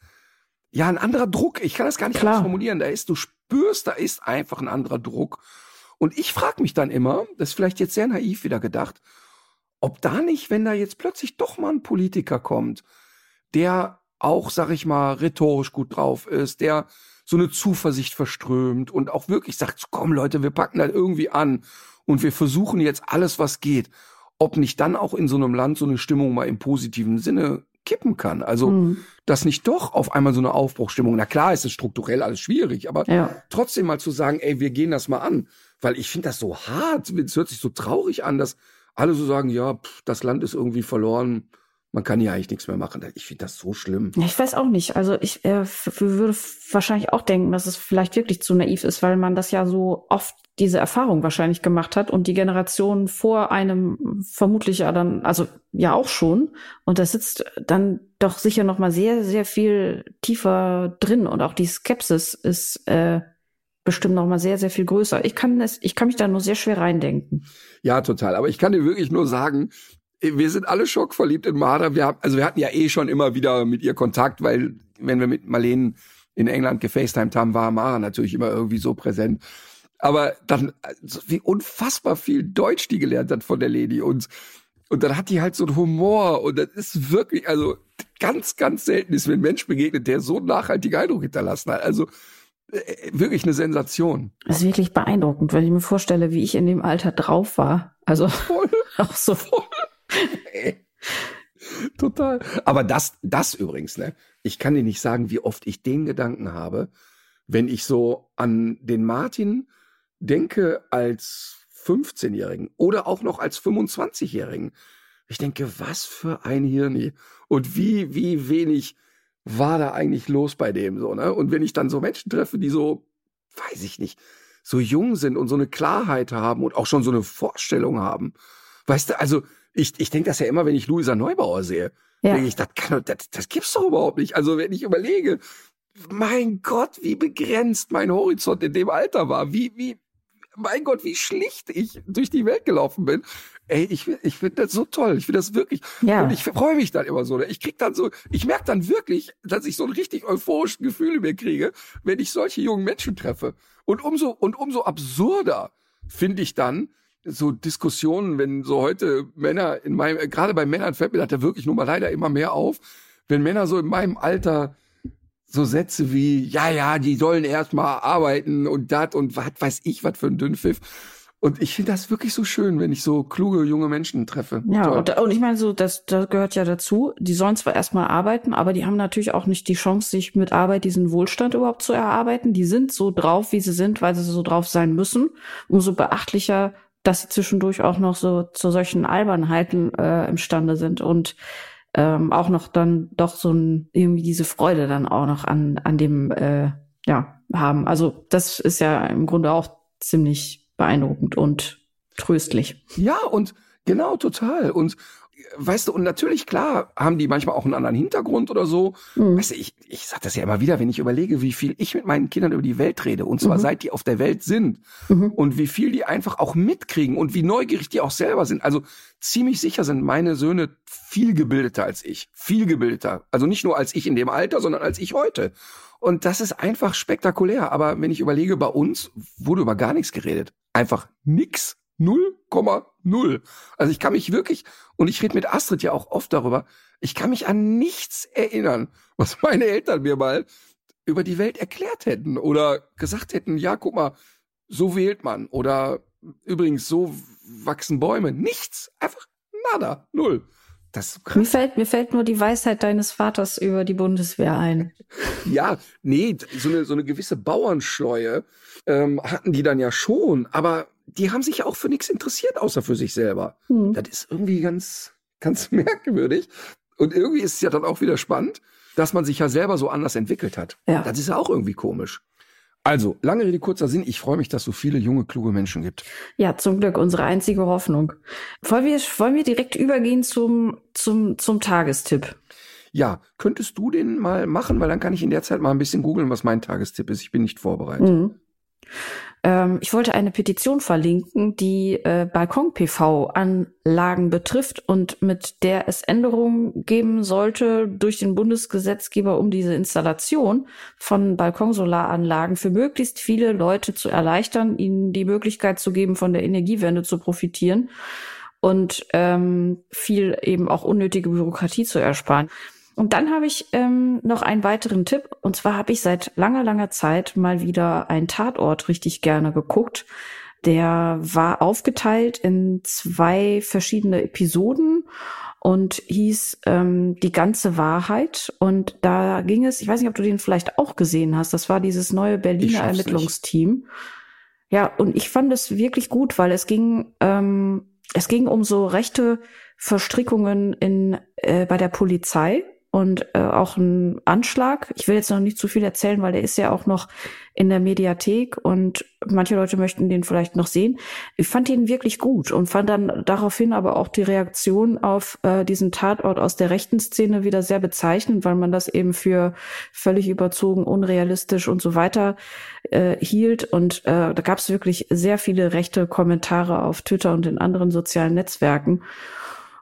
ja, ein anderer Druck. Ich kann das gar nicht
Klar.
formulieren. Da ist, du spürst, da ist einfach ein anderer Druck. Und ich frage mich dann immer, das ist vielleicht jetzt sehr naiv wieder gedacht, ob da nicht, wenn da jetzt plötzlich doch mal ein Politiker kommt, der auch, sag ich mal, rhetorisch gut drauf ist, der so eine Zuversicht verströmt und auch wirklich sagt, komm Leute, wir packen das irgendwie an und wir versuchen jetzt alles, was geht, ob nicht dann auch in so einem Land so eine Stimmung mal im positiven Sinne kippen kann. Also,
Mhm.
dass nicht doch auf einmal so eine Aufbruchstimmung, na klar ist es strukturell alles schwierig, aber
Ja.
trotzdem mal zu sagen, ey, wir gehen das mal an. Weil ich finde das so hart, es hört sich so traurig an, dass alle so sagen, ja, pff, das Land ist irgendwie verloren, man kann hier eigentlich nichts mehr machen. Ich finde das so schlimm.
Ja, Ich weiß auch nicht. Also ich äh, würde wahrscheinlich auch denken, dass es vielleicht wirklich zu naiv ist, weil man das ja so oft diese Erfahrung wahrscheinlich gemacht hat und die Generation vor einem vermutlich ja dann, also ja auch schon. Und da sitzt dann doch sicher noch mal sehr, sehr viel tiefer drin und auch die Skepsis ist äh, bestimmt noch mal sehr, sehr viel größer. Ich kann es, ich kann mich da nur sehr schwer reindenken.
Ja, total. Aber ich kann dir wirklich nur sagen, wir sind alle schockverliebt in Mara. Wir haben, also wir hatten ja eh schon immer wieder mit ihr Kontakt, weil wenn wir mit Marlene in England gefacetimed haben, war Mara natürlich immer irgendwie so präsent. Aber dann, also wie unfassbar viel Deutsch die gelernt hat von der Lady und und dann hat die halt so einen Humor und das ist wirklich, also ganz, ganz selten ist mir ein Mensch begegnet, der so einen nachhaltigen Eindruck hinterlassen hat. Also äh, wirklich eine Sensation.
Das ist wirklich beeindruckend, wenn ich mir vorstelle, wie ich in dem Alter drauf war. Also
Voll.
auch so.
Ey. Total. Aber das, das übrigens, ne? Ich kann dir nicht sagen, wie oft ich den Gedanken habe, wenn ich so an den Martin denke als 15-Jährigen oder auch noch als 25-Jährigen. Ich denke, was für ein Hirni. Und wie, wie wenig war da eigentlich los bei dem so, ne? Und wenn ich dann so Menschen treffe, die so, weiß ich nicht, so jung sind und so eine Klarheit haben und auch schon so eine Vorstellung haben. Weißt du, also ich, ich denke das ja immer, wenn ich Luisa Neubauer sehe.
Ja.
Denke ich, das, kann, das, das gibt's doch überhaupt nicht. Also wenn ich überlege, mein Gott, wie begrenzt mein Horizont in dem Alter war, wie, wie, mein Gott, wie schlicht ich durch die Welt gelaufen bin. Ey, ich, ich finde das so toll. Ich finde das wirklich.
Ja.
Und ich freue mich dann immer so. ne? Ich krieg dann so, ich merke dann wirklich, dass ich so ein richtig euphorisches Gefühl in mir kriege, wenn ich solche jungen Menschen treffe. Und umso, und umso absurder finde ich dann, so Diskussionen, wenn so heute Männer in meinem, gerade bei Männern fällt mir das ja wirklich nur mal leider immer mehr auf, wenn Männer so in meinem Alter so Sätze wie, ja, ja, die sollen erst mal arbeiten und dat und was weiß ich, was für ein Dünnpfiff. Und ich finde das wirklich so schön, wenn ich so kluge junge Menschen treffe.
Ja,
Toll.
und, und ich meine, so, das, das gehört ja dazu. Die sollen zwar erstmal arbeiten, aber die haben natürlich auch nicht die Chance, sich mit Arbeit diesen Wohlstand überhaupt zu erarbeiten. Die sind so drauf, wie sie sind, weil sie so drauf sein müssen. Umso beachtlicher, dass sie zwischendurch auch noch so zu solchen Albernheiten äh, imstande sind und ähm, auch noch dann doch so ein, irgendwie diese Freude dann auch noch an, an dem, äh, ja, haben. Also das ist ja im Grunde auch ziemlich beeindruckend und tröstlich.
Ja, und genau, total. Und weißt du, und natürlich, klar, haben die manchmal auch einen anderen Hintergrund oder so.
Mhm.
Weißt du, ich, ich sag das ja immer wieder, wenn ich überlege, wie viel ich mit meinen Kindern über die Welt rede, und zwar
Mhm.
seit die auf der Welt sind,
Mhm.
und wie viel die einfach auch mitkriegen und wie neugierig die auch selber sind. Also ziemlich sicher sind meine Söhne viel gebildeter als ich. Viel gebildeter. Also nicht nur als ich in dem Alter, sondern als ich heute. Und das ist einfach spektakulär. Aber wenn ich überlege, bei uns wurde über gar nichts geredet. Einfach nix. 0,0. Also ich kann mich wirklich, und ich rede mit Astrid ja auch oft darüber, ich kann mich an nichts erinnern, was meine Eltern mir mal über die Welt erklärt hätten oder gesagt hätten, ja, guck mal, so wählt man oder übrigens, so wachsen Bäume. Nichts. Einfach nada. Null. Das
Mir fällt, mir fällt nur die Weisheit deines Vaters über die Bundeswehr ein.
Ja, nee, so eine, so eine gewisse Bauernschleue ähm, hatten die dann ja schon, aber die haben sich ja auch für nichts interessiert, außer für sich selber.
Hm.
Das ist irgendwie ganz, ganz merkwürdig. Und irgendwie ist es ja dann auch wieder spannend, dass man sich ja selber so anders entwickelt hat.
Ja.
Das ist ja auch irgendwie komisch. Also, lange Rede, kurzer Sinn. Ich freue mich, dass es so viele junge, kluge Menschen gibt.
Ja, zum Glück, unsere einzige Hoffnung. Wollen wir, wollen wir direkt übergehen zum, zum, zum Tagestipp?
Ja, könntest du den mal machen, weil dann kann ich in der Zeit mal ein bisschen googeln, was mein Tagestipp ist. Ich bin nicht vorbereitet. Mhm.
Ähm, ich wollte eine Petition verlinken, die äh, Balkon-PV-Anlagen betrifft und mit der es Änderungen geben sollte durch den Bundesgesetzgeber, um diese Installation von Balkonsolaranlagen für möglichst viele Leute zu erleichtern, ihnen die Möglichkeit zu geben, von der Energiewende zu profitieren und ähm, viel eben auch unnötige Bürokratie zu ersparen. Und dann habe ich ähm, noch einen weiteren Tipp. Und zwar habe ich seit langer, langer Zeit mal wieder einen Tatort richtig gerne geguckt. Der war aufgeteilt in zwei verschiedene Episoden und hieß ähm, Die ganze Wahrheit. Und da ging es, ich weiß nicht, ob du den vielleicht auch gesehen hast, das war dieses neue Berliner Ermittlungsteam. Nicht. Ja, und ich fand es wirklich gut, weil es ging, ähm, es ging um so rechte Verstrickungen in, äh, bei der Polizei und äh, auch ein Anschlag. Ich will jetzt noch nicht zu viel erzählen, weil der ist ja auch noch in der Mediathek und manche Leute möchten den vielleicht noch sehen. Ich fand ihn wirklich gut und fand dann daraufhin aber auch die Reaktion auf äh, diesen Tatort aus der rechten Szene wieder sehr bezeichnend, weil man das eben für völlig überzogen, unrealistisch und so weiter äh, hielt. Und äh, da gab es wirklich sehr viele rechte Kommentare auf Twitter und in anderen sozialen Netzwerken.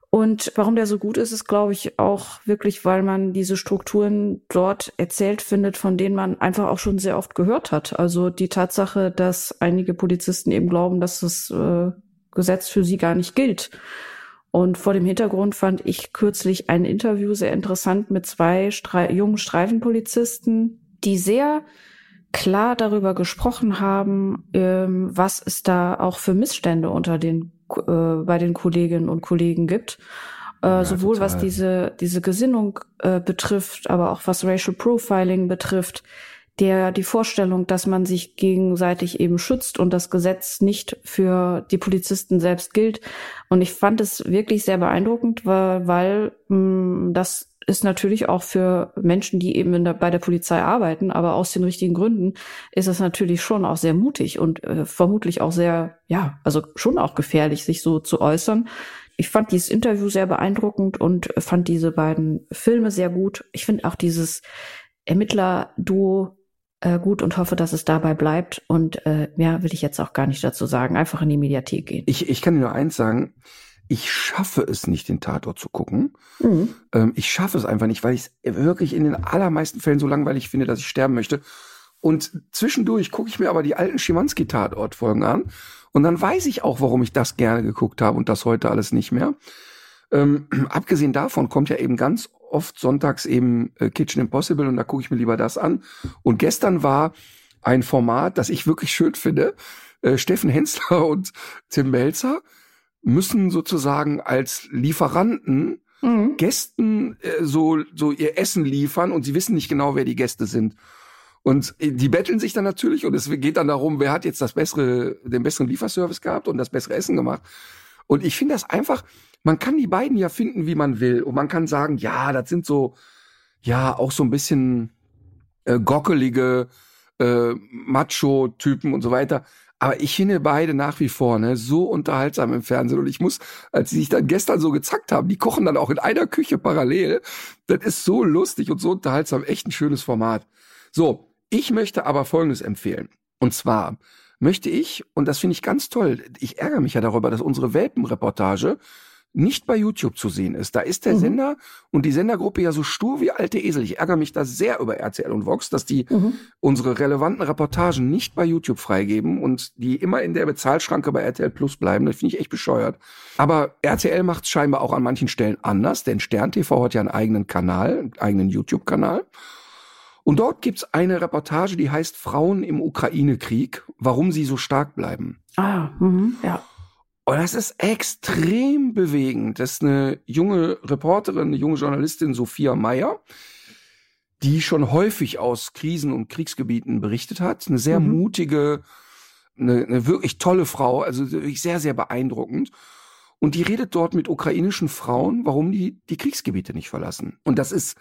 Und warum der so gut ist, ist, glaube ich, auch wirklich, weil man diese Strukturen dort erzählt findet, von denen man einfach auch schon sehr oft gehört hat. Also die Tatsache, dass einige Polizisten eben glauben, dass das äh, Gesetz für sie gar nicht gilt. Und vor dem Hintergrund fand ich kürzlich ein Interview sehr interessant mit zwei Stre jungen Streifenpolizisten, die sehr klar darüber gesprochen haben, ähm, was es da auch für Missstände unter den äh, bei den Kolleginnen und Kollegen gibt. Äh, ja, sowohl total. was diese, diese Gesinnung äh, betrifft, aber auch was Racial Profiling betrifft, der die Vorstellung, dass man sich gegenseitig eben schützt und das Gesetz nicht für die Polizisten selbst gilt. Und ich fand es wirklich sehr beeindruckend, weil, weil mh, mm, das ist natürlich auch für Menschen, die eben der, bei der Polizei arbeiten, aber aus den richtigen Gründen ist es natürlich schon auch sehr mutig und äh, vermutlich auch sehr, ja, also schon auch gefährlich, sich so zu äußern. Ich fand dieses Interview sehr beeindruckend und fand diese beiden Filme sehr gut. Ich finde auch dieses Ermittler-Duo äh, gut und hoffe, dass es dabei bleibt. Und äh, mehr will ich jetzt auch gar nicht dazu sagen. Einfach in die Mediathek gehen.
Ich, ich kann dir nur eins sagen ich schaffe es nicht, den Tatort zu gucken. Mhm. Ähm, ich schaffe es einfach nicht, weil ich es wirklich in den allermeisten Fällen so langweilig finde, dass ich sterben möchte. Und zwischendurch gucke ich mir aber die alten Schimanski-Tatort-Folgen an. Und dann weiß ich auch, warum ich das gerne geguckt habe und das heute alles nicht mehr. Ähm, abgesehen davon kommt ja eben ganz oft sonntags eben äh, Kitchen Impossible und da gucke ich mir lieber das an. Und gestern war ein Format, das ich wirklich schön finde. Äh, Steffen Hensler und Tim Melzer müssen sozusagen als Lieferanten mhm. Gästen äh, so, so ihr Essen liefern und sie wissen nicht genau, wer die Gäste sind. Und äh, die betteln sich dann natürlich und es geht dann darum, wer hat jetzt das bessere, den besseren Lieferservice gehabt und das bessere Essen gemacht. Und ich finde das einfach, man kann die beiden ja finden, wie man will. Und man kann sagen, ja, das sind so, ja, auch so ein bisschen äh, gockelige äh, Macho-Typen und so weiter. Aber ich finde beide nach wie vor ne, so unterhaltsam im Fernsehen. Und ich muss, als sie sich dann gestern so gezackt haben, die kochen dann auch in einer Küche parallel. Das ist so lustig und so unterhaltsam. Echt ein schönes Format. So, ich möchte aber Folgendes empfehlen. Und zwar möchte ich, und das finde ich ganz toll, ich ärgere mich ja darüber, dass unsere Welpenreportage nicht bei YouTube zu sehen ist. Da ist der mhm. Sender und die Sendergruppe ja so stur wie alte Esel. Ich ärgere mich da sehr über RTL und Vox, dass die mhm. unsere relevanten Reportagen nicht bei YouTube freigeben und die immer in der Bezahlschranke bei RTL Plus bleiben. Das finde ich echt bescheuert. Aber RTL macht es scheinbar auch an manchen Stellen anders, denn Stern TV hat ja einen eigenen Kanal, einen eigenen YouTube-Kanal. Und dort gibt's eine Reportage, die heißt Frauen im Ukraine-Krieg, warum sie so stark bleiben.
Ah, mh, ja.
Und das ist extrem bewegend. Das ist eine junge Reporterin, eine junge Journalistin, Sophia Meyer, die schon häufig aus Krisen und Kriegsgebieten berichtet hat. Eine sehr mhm. mutige, eine, eine wirklich tolle Frau, also wirklich sehr, sehr beeindruckend. Und die redet dort mit ukrainischen Frauen, warum die die Kriegsgebiete nicht verlassen. Und das ist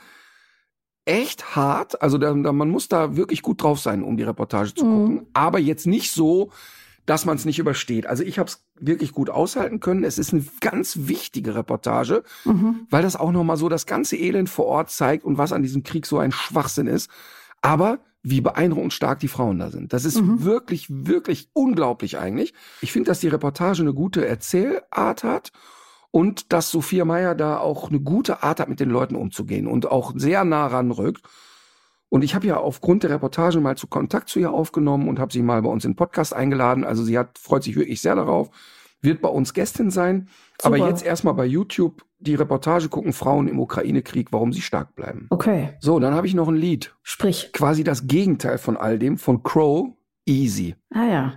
echt hart. Also da, da, man muss da wirklich gut drauf sein, um die Reportage zu mhm. gucken. Aber jetzt nicht so, dass man es nicht übersteht. Also ich habe es wirklich gut aushalten können. Es ist eine ganz wichtige Reportage,
Mhm.
weil das auch nochmal so das ganze Elend vor Ort zeigt und was an diesem Krieg so ein Schwachsinn ist. Aber wie beeindruckend stark die Frauen da sind. Das ist
Mhm.
wirklich, wirklich unglaublich eigentlich. Ich finde, dass die Reportage eine gute Erzählart hat und dass Sophia Meyer da auch eine gute Art hat, mit den Leuten umzugehen und auch sehr nah ranrückt. Und ich habe ja aufgrund der Reportage mal zu Kontakt zu ihr aufgenommen und habe sie mal bei uns in den Podcast eingeladen. Also sie hat freut sich wirklich sehr darauf, wird bei uns Gästin sein. Aber
Super.
jetzt erstmal bei YouTube die Reportage gucken, Frauen im Ukraine-Krieg, warum sie stark bleiben.
Okay,
So, dann habe ich noch ein Lied.
sprich.
Quasi das Gegenteil von all dem, von Crow, Easy.
Ah ja.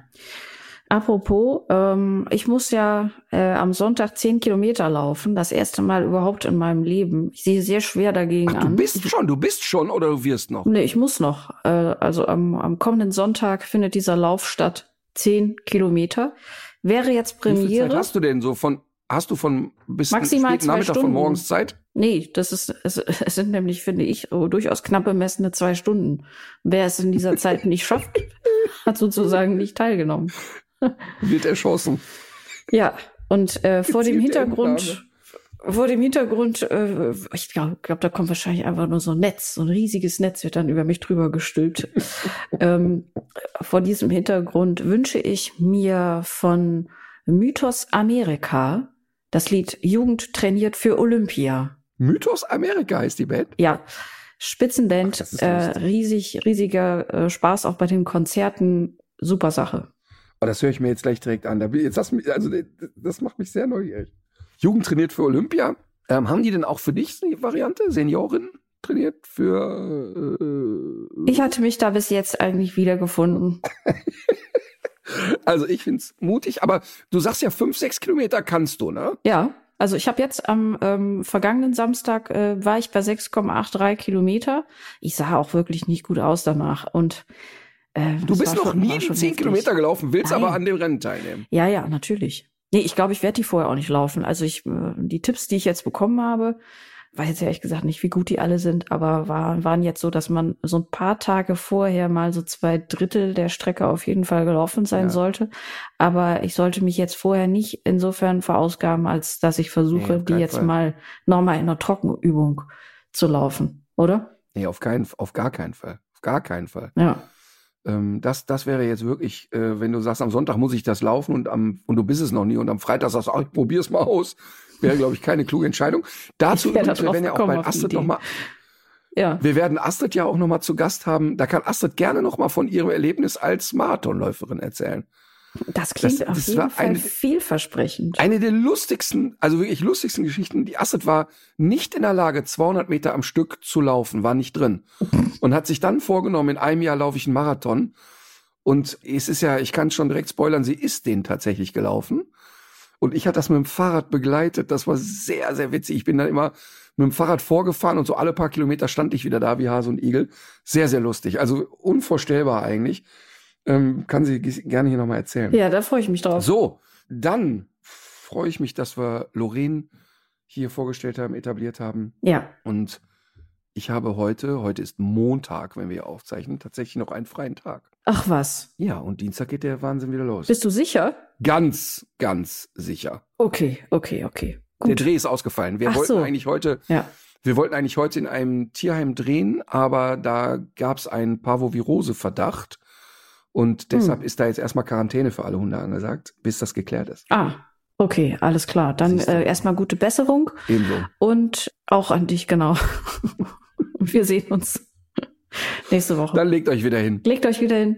Apropos, ähm, ich muss ja äh, am Sonntag zehn Kilometer laufen. Das erste Mal überhaupt in meinem Leben. Ich sehe sehr schwer dagegen
Ach, du
an.
bist
ich,
schon, du bist schon oder du wirst noch?
Nee, ich muss noch. Äh, also am, am kommenden Sonntag findet dieser Lauf statt. Zehn Kilometer. Wäre jetzt
Wie viel Zeit
Premiere.
hast du denn so von, hast du von bis
Maximal
späten Nachmittag von
Stunden.
morgens Zeit?
Nee, das ist, es, es sind nämlich, finde ich, oh, durchaus knapp bemessene zwei Stunden. Wer es in dieser Zeit nicht schafft, hat sozusagen nicht teilgenommen.
Wird erschossen.
Ja, und äh, vor dem
Gezielte
Hintergrund, vor dem Hintergrund, äh, ich glaube, glaub, da kommt wahrscheinlich einfach nur so ein Netz, so ein riesiges Netz wird dann über mich drüber gestülpt. ähm, vor diesem Hintergrund wünsche ich mir von Mythos Amerika das Lied Jugend trainiert für Olympia.
Mythos Amerika heißt die Band.
Ja, Spitzenband,
Ach,
äh, riesig, riesiger äh, Spaß auch bei den Konzerten, super Sache.
Oh, das höre ich mir jetzt gleich direkt an. Da bin, jetzt mich- also, das macht mich sehr neugierig. Jugend trainiert für Olympia. Ähm, haben die denn auch für dich die Variante? Seniorin trainiert für. Äh,
Ich hatte mich da bis jetzt eigentlich wiedergefunden.
also ich find's mutig, aber du sagst ja fünf, sechs Kilometer kannst du, ne?
Ja, also ich habe jetzt am ähm, vergangenen Samstag äh, war ich bei 6,83 Kilometer. Ich sah auch wirklich nicht gut aus danach und äh,
Du bist
war
noch
schon-
nie
war
die
schon
zehn
heftig.
Kilometer gelaufen, willst
Nein.
aber an dem Rennen teilnehmen.
Ja, ja, natürlich. Nee, ich glaube, ich werde die vorher auch nicht laufen. Also ich, äh, die Tipps, die ich jetzt bekommen habe, weiß jetzt ehrlich gesagt nicht, wie gut die alle sind, aber waren, waren jetzt so, dass man so ein paar Tage vorher mal so zwei Drittel der Strecke auf jeden Fall gelaufen sein
Ja.
sollte. Aber ich sollte mich jetzt vorher nicht insofern verausgaben, als dass ich
Nee,
versuche,
auf
die jetzt
Fall.
mal nochmal in einer Trockenübung zu laufen, oder?
Nee, auf keinen, auf gar keinen Fall. Auf gar keinen Fall.
Ja.
Ähm, das, das wäre jetzt wirklich, äh, wenn du sagst, am Sonntag muss ich das laufen und am, und du bist es noch nie und am Freitag sagst du, ach, ich probier's mal aus. Wäre, glaube ich, keine kluge Entscheidung. Dazu
da
übrigens, wir werden ja auch bei Astrid
Idee.
noch mal,
Ja.
wir werden Astrid ja auch noch mal zu Gast haben. Da kann Astrid gerne noch mal von ihrem Erlebnis als Marathonläuferin erzählen.
Das klingt
Das-
auf
das
jeden
war
Fall
eine-
vielversprechend.
Eine der lustigsten, also wirklich lustigsten Geschichten. Die Astrid war nicht in der Lage, 200 Meter am Stück zu laufen, war nicht drin. Und hat sich dann vorgenommen, in einem Jahr laufe ich einen Marathon. Und es ist ja, ich kann schon direkt spoilern, sie ist den tatsächlich gelaufen. Und ich hatte das mit dem Fahrrad begleitet. Das war sehr, sehr witzig. Ich bin dann immer mit dem Fahrrad vorgefahren und so alle paar Kilometer stand ich wieder da wie Hase und Igel. Sehr, sehr lustig. Also unvorstellbar eigentlich. Ähm, kann sie gerne hier nochmal erzählen.
Ja, da freue ich mich drauf.
So, dann freue ich mich, dass wir Lorraine hier vorgestellt haben, etabliert haben.
Ja.
Und ich habe heute, heute ist Montag, wenn wir aufzeichnen, tatsächlich noch einen freien Tag.
Ach was.
Ja, und Dienstag geht der Wahnsinn wieder los.
Bist du sicher?
ganz, ganz sicher.
Okay, okay, okay.
Der
Gut.
Dreh ist ausgefallen. Wir
Ach
wollten
so.
eigentlich heute,
Ja.
wir wollten eigentlich heute in einem Tierheim drehen, aber da gab es einen Parvovirose-Verdacht. Und deshalb
Hm.
ist da jetzt erstmal Quarantäne für alle Hunde angesagt, bis das geklärt ist.
Ah, okay, alles klar. Dann äh, erstmal gute Besserung
Ebenso.
und auch an dich, genau. Und wir sehen uns nächste Woche.
Dann legt euch wieder hin.
Legt euch wieder hin.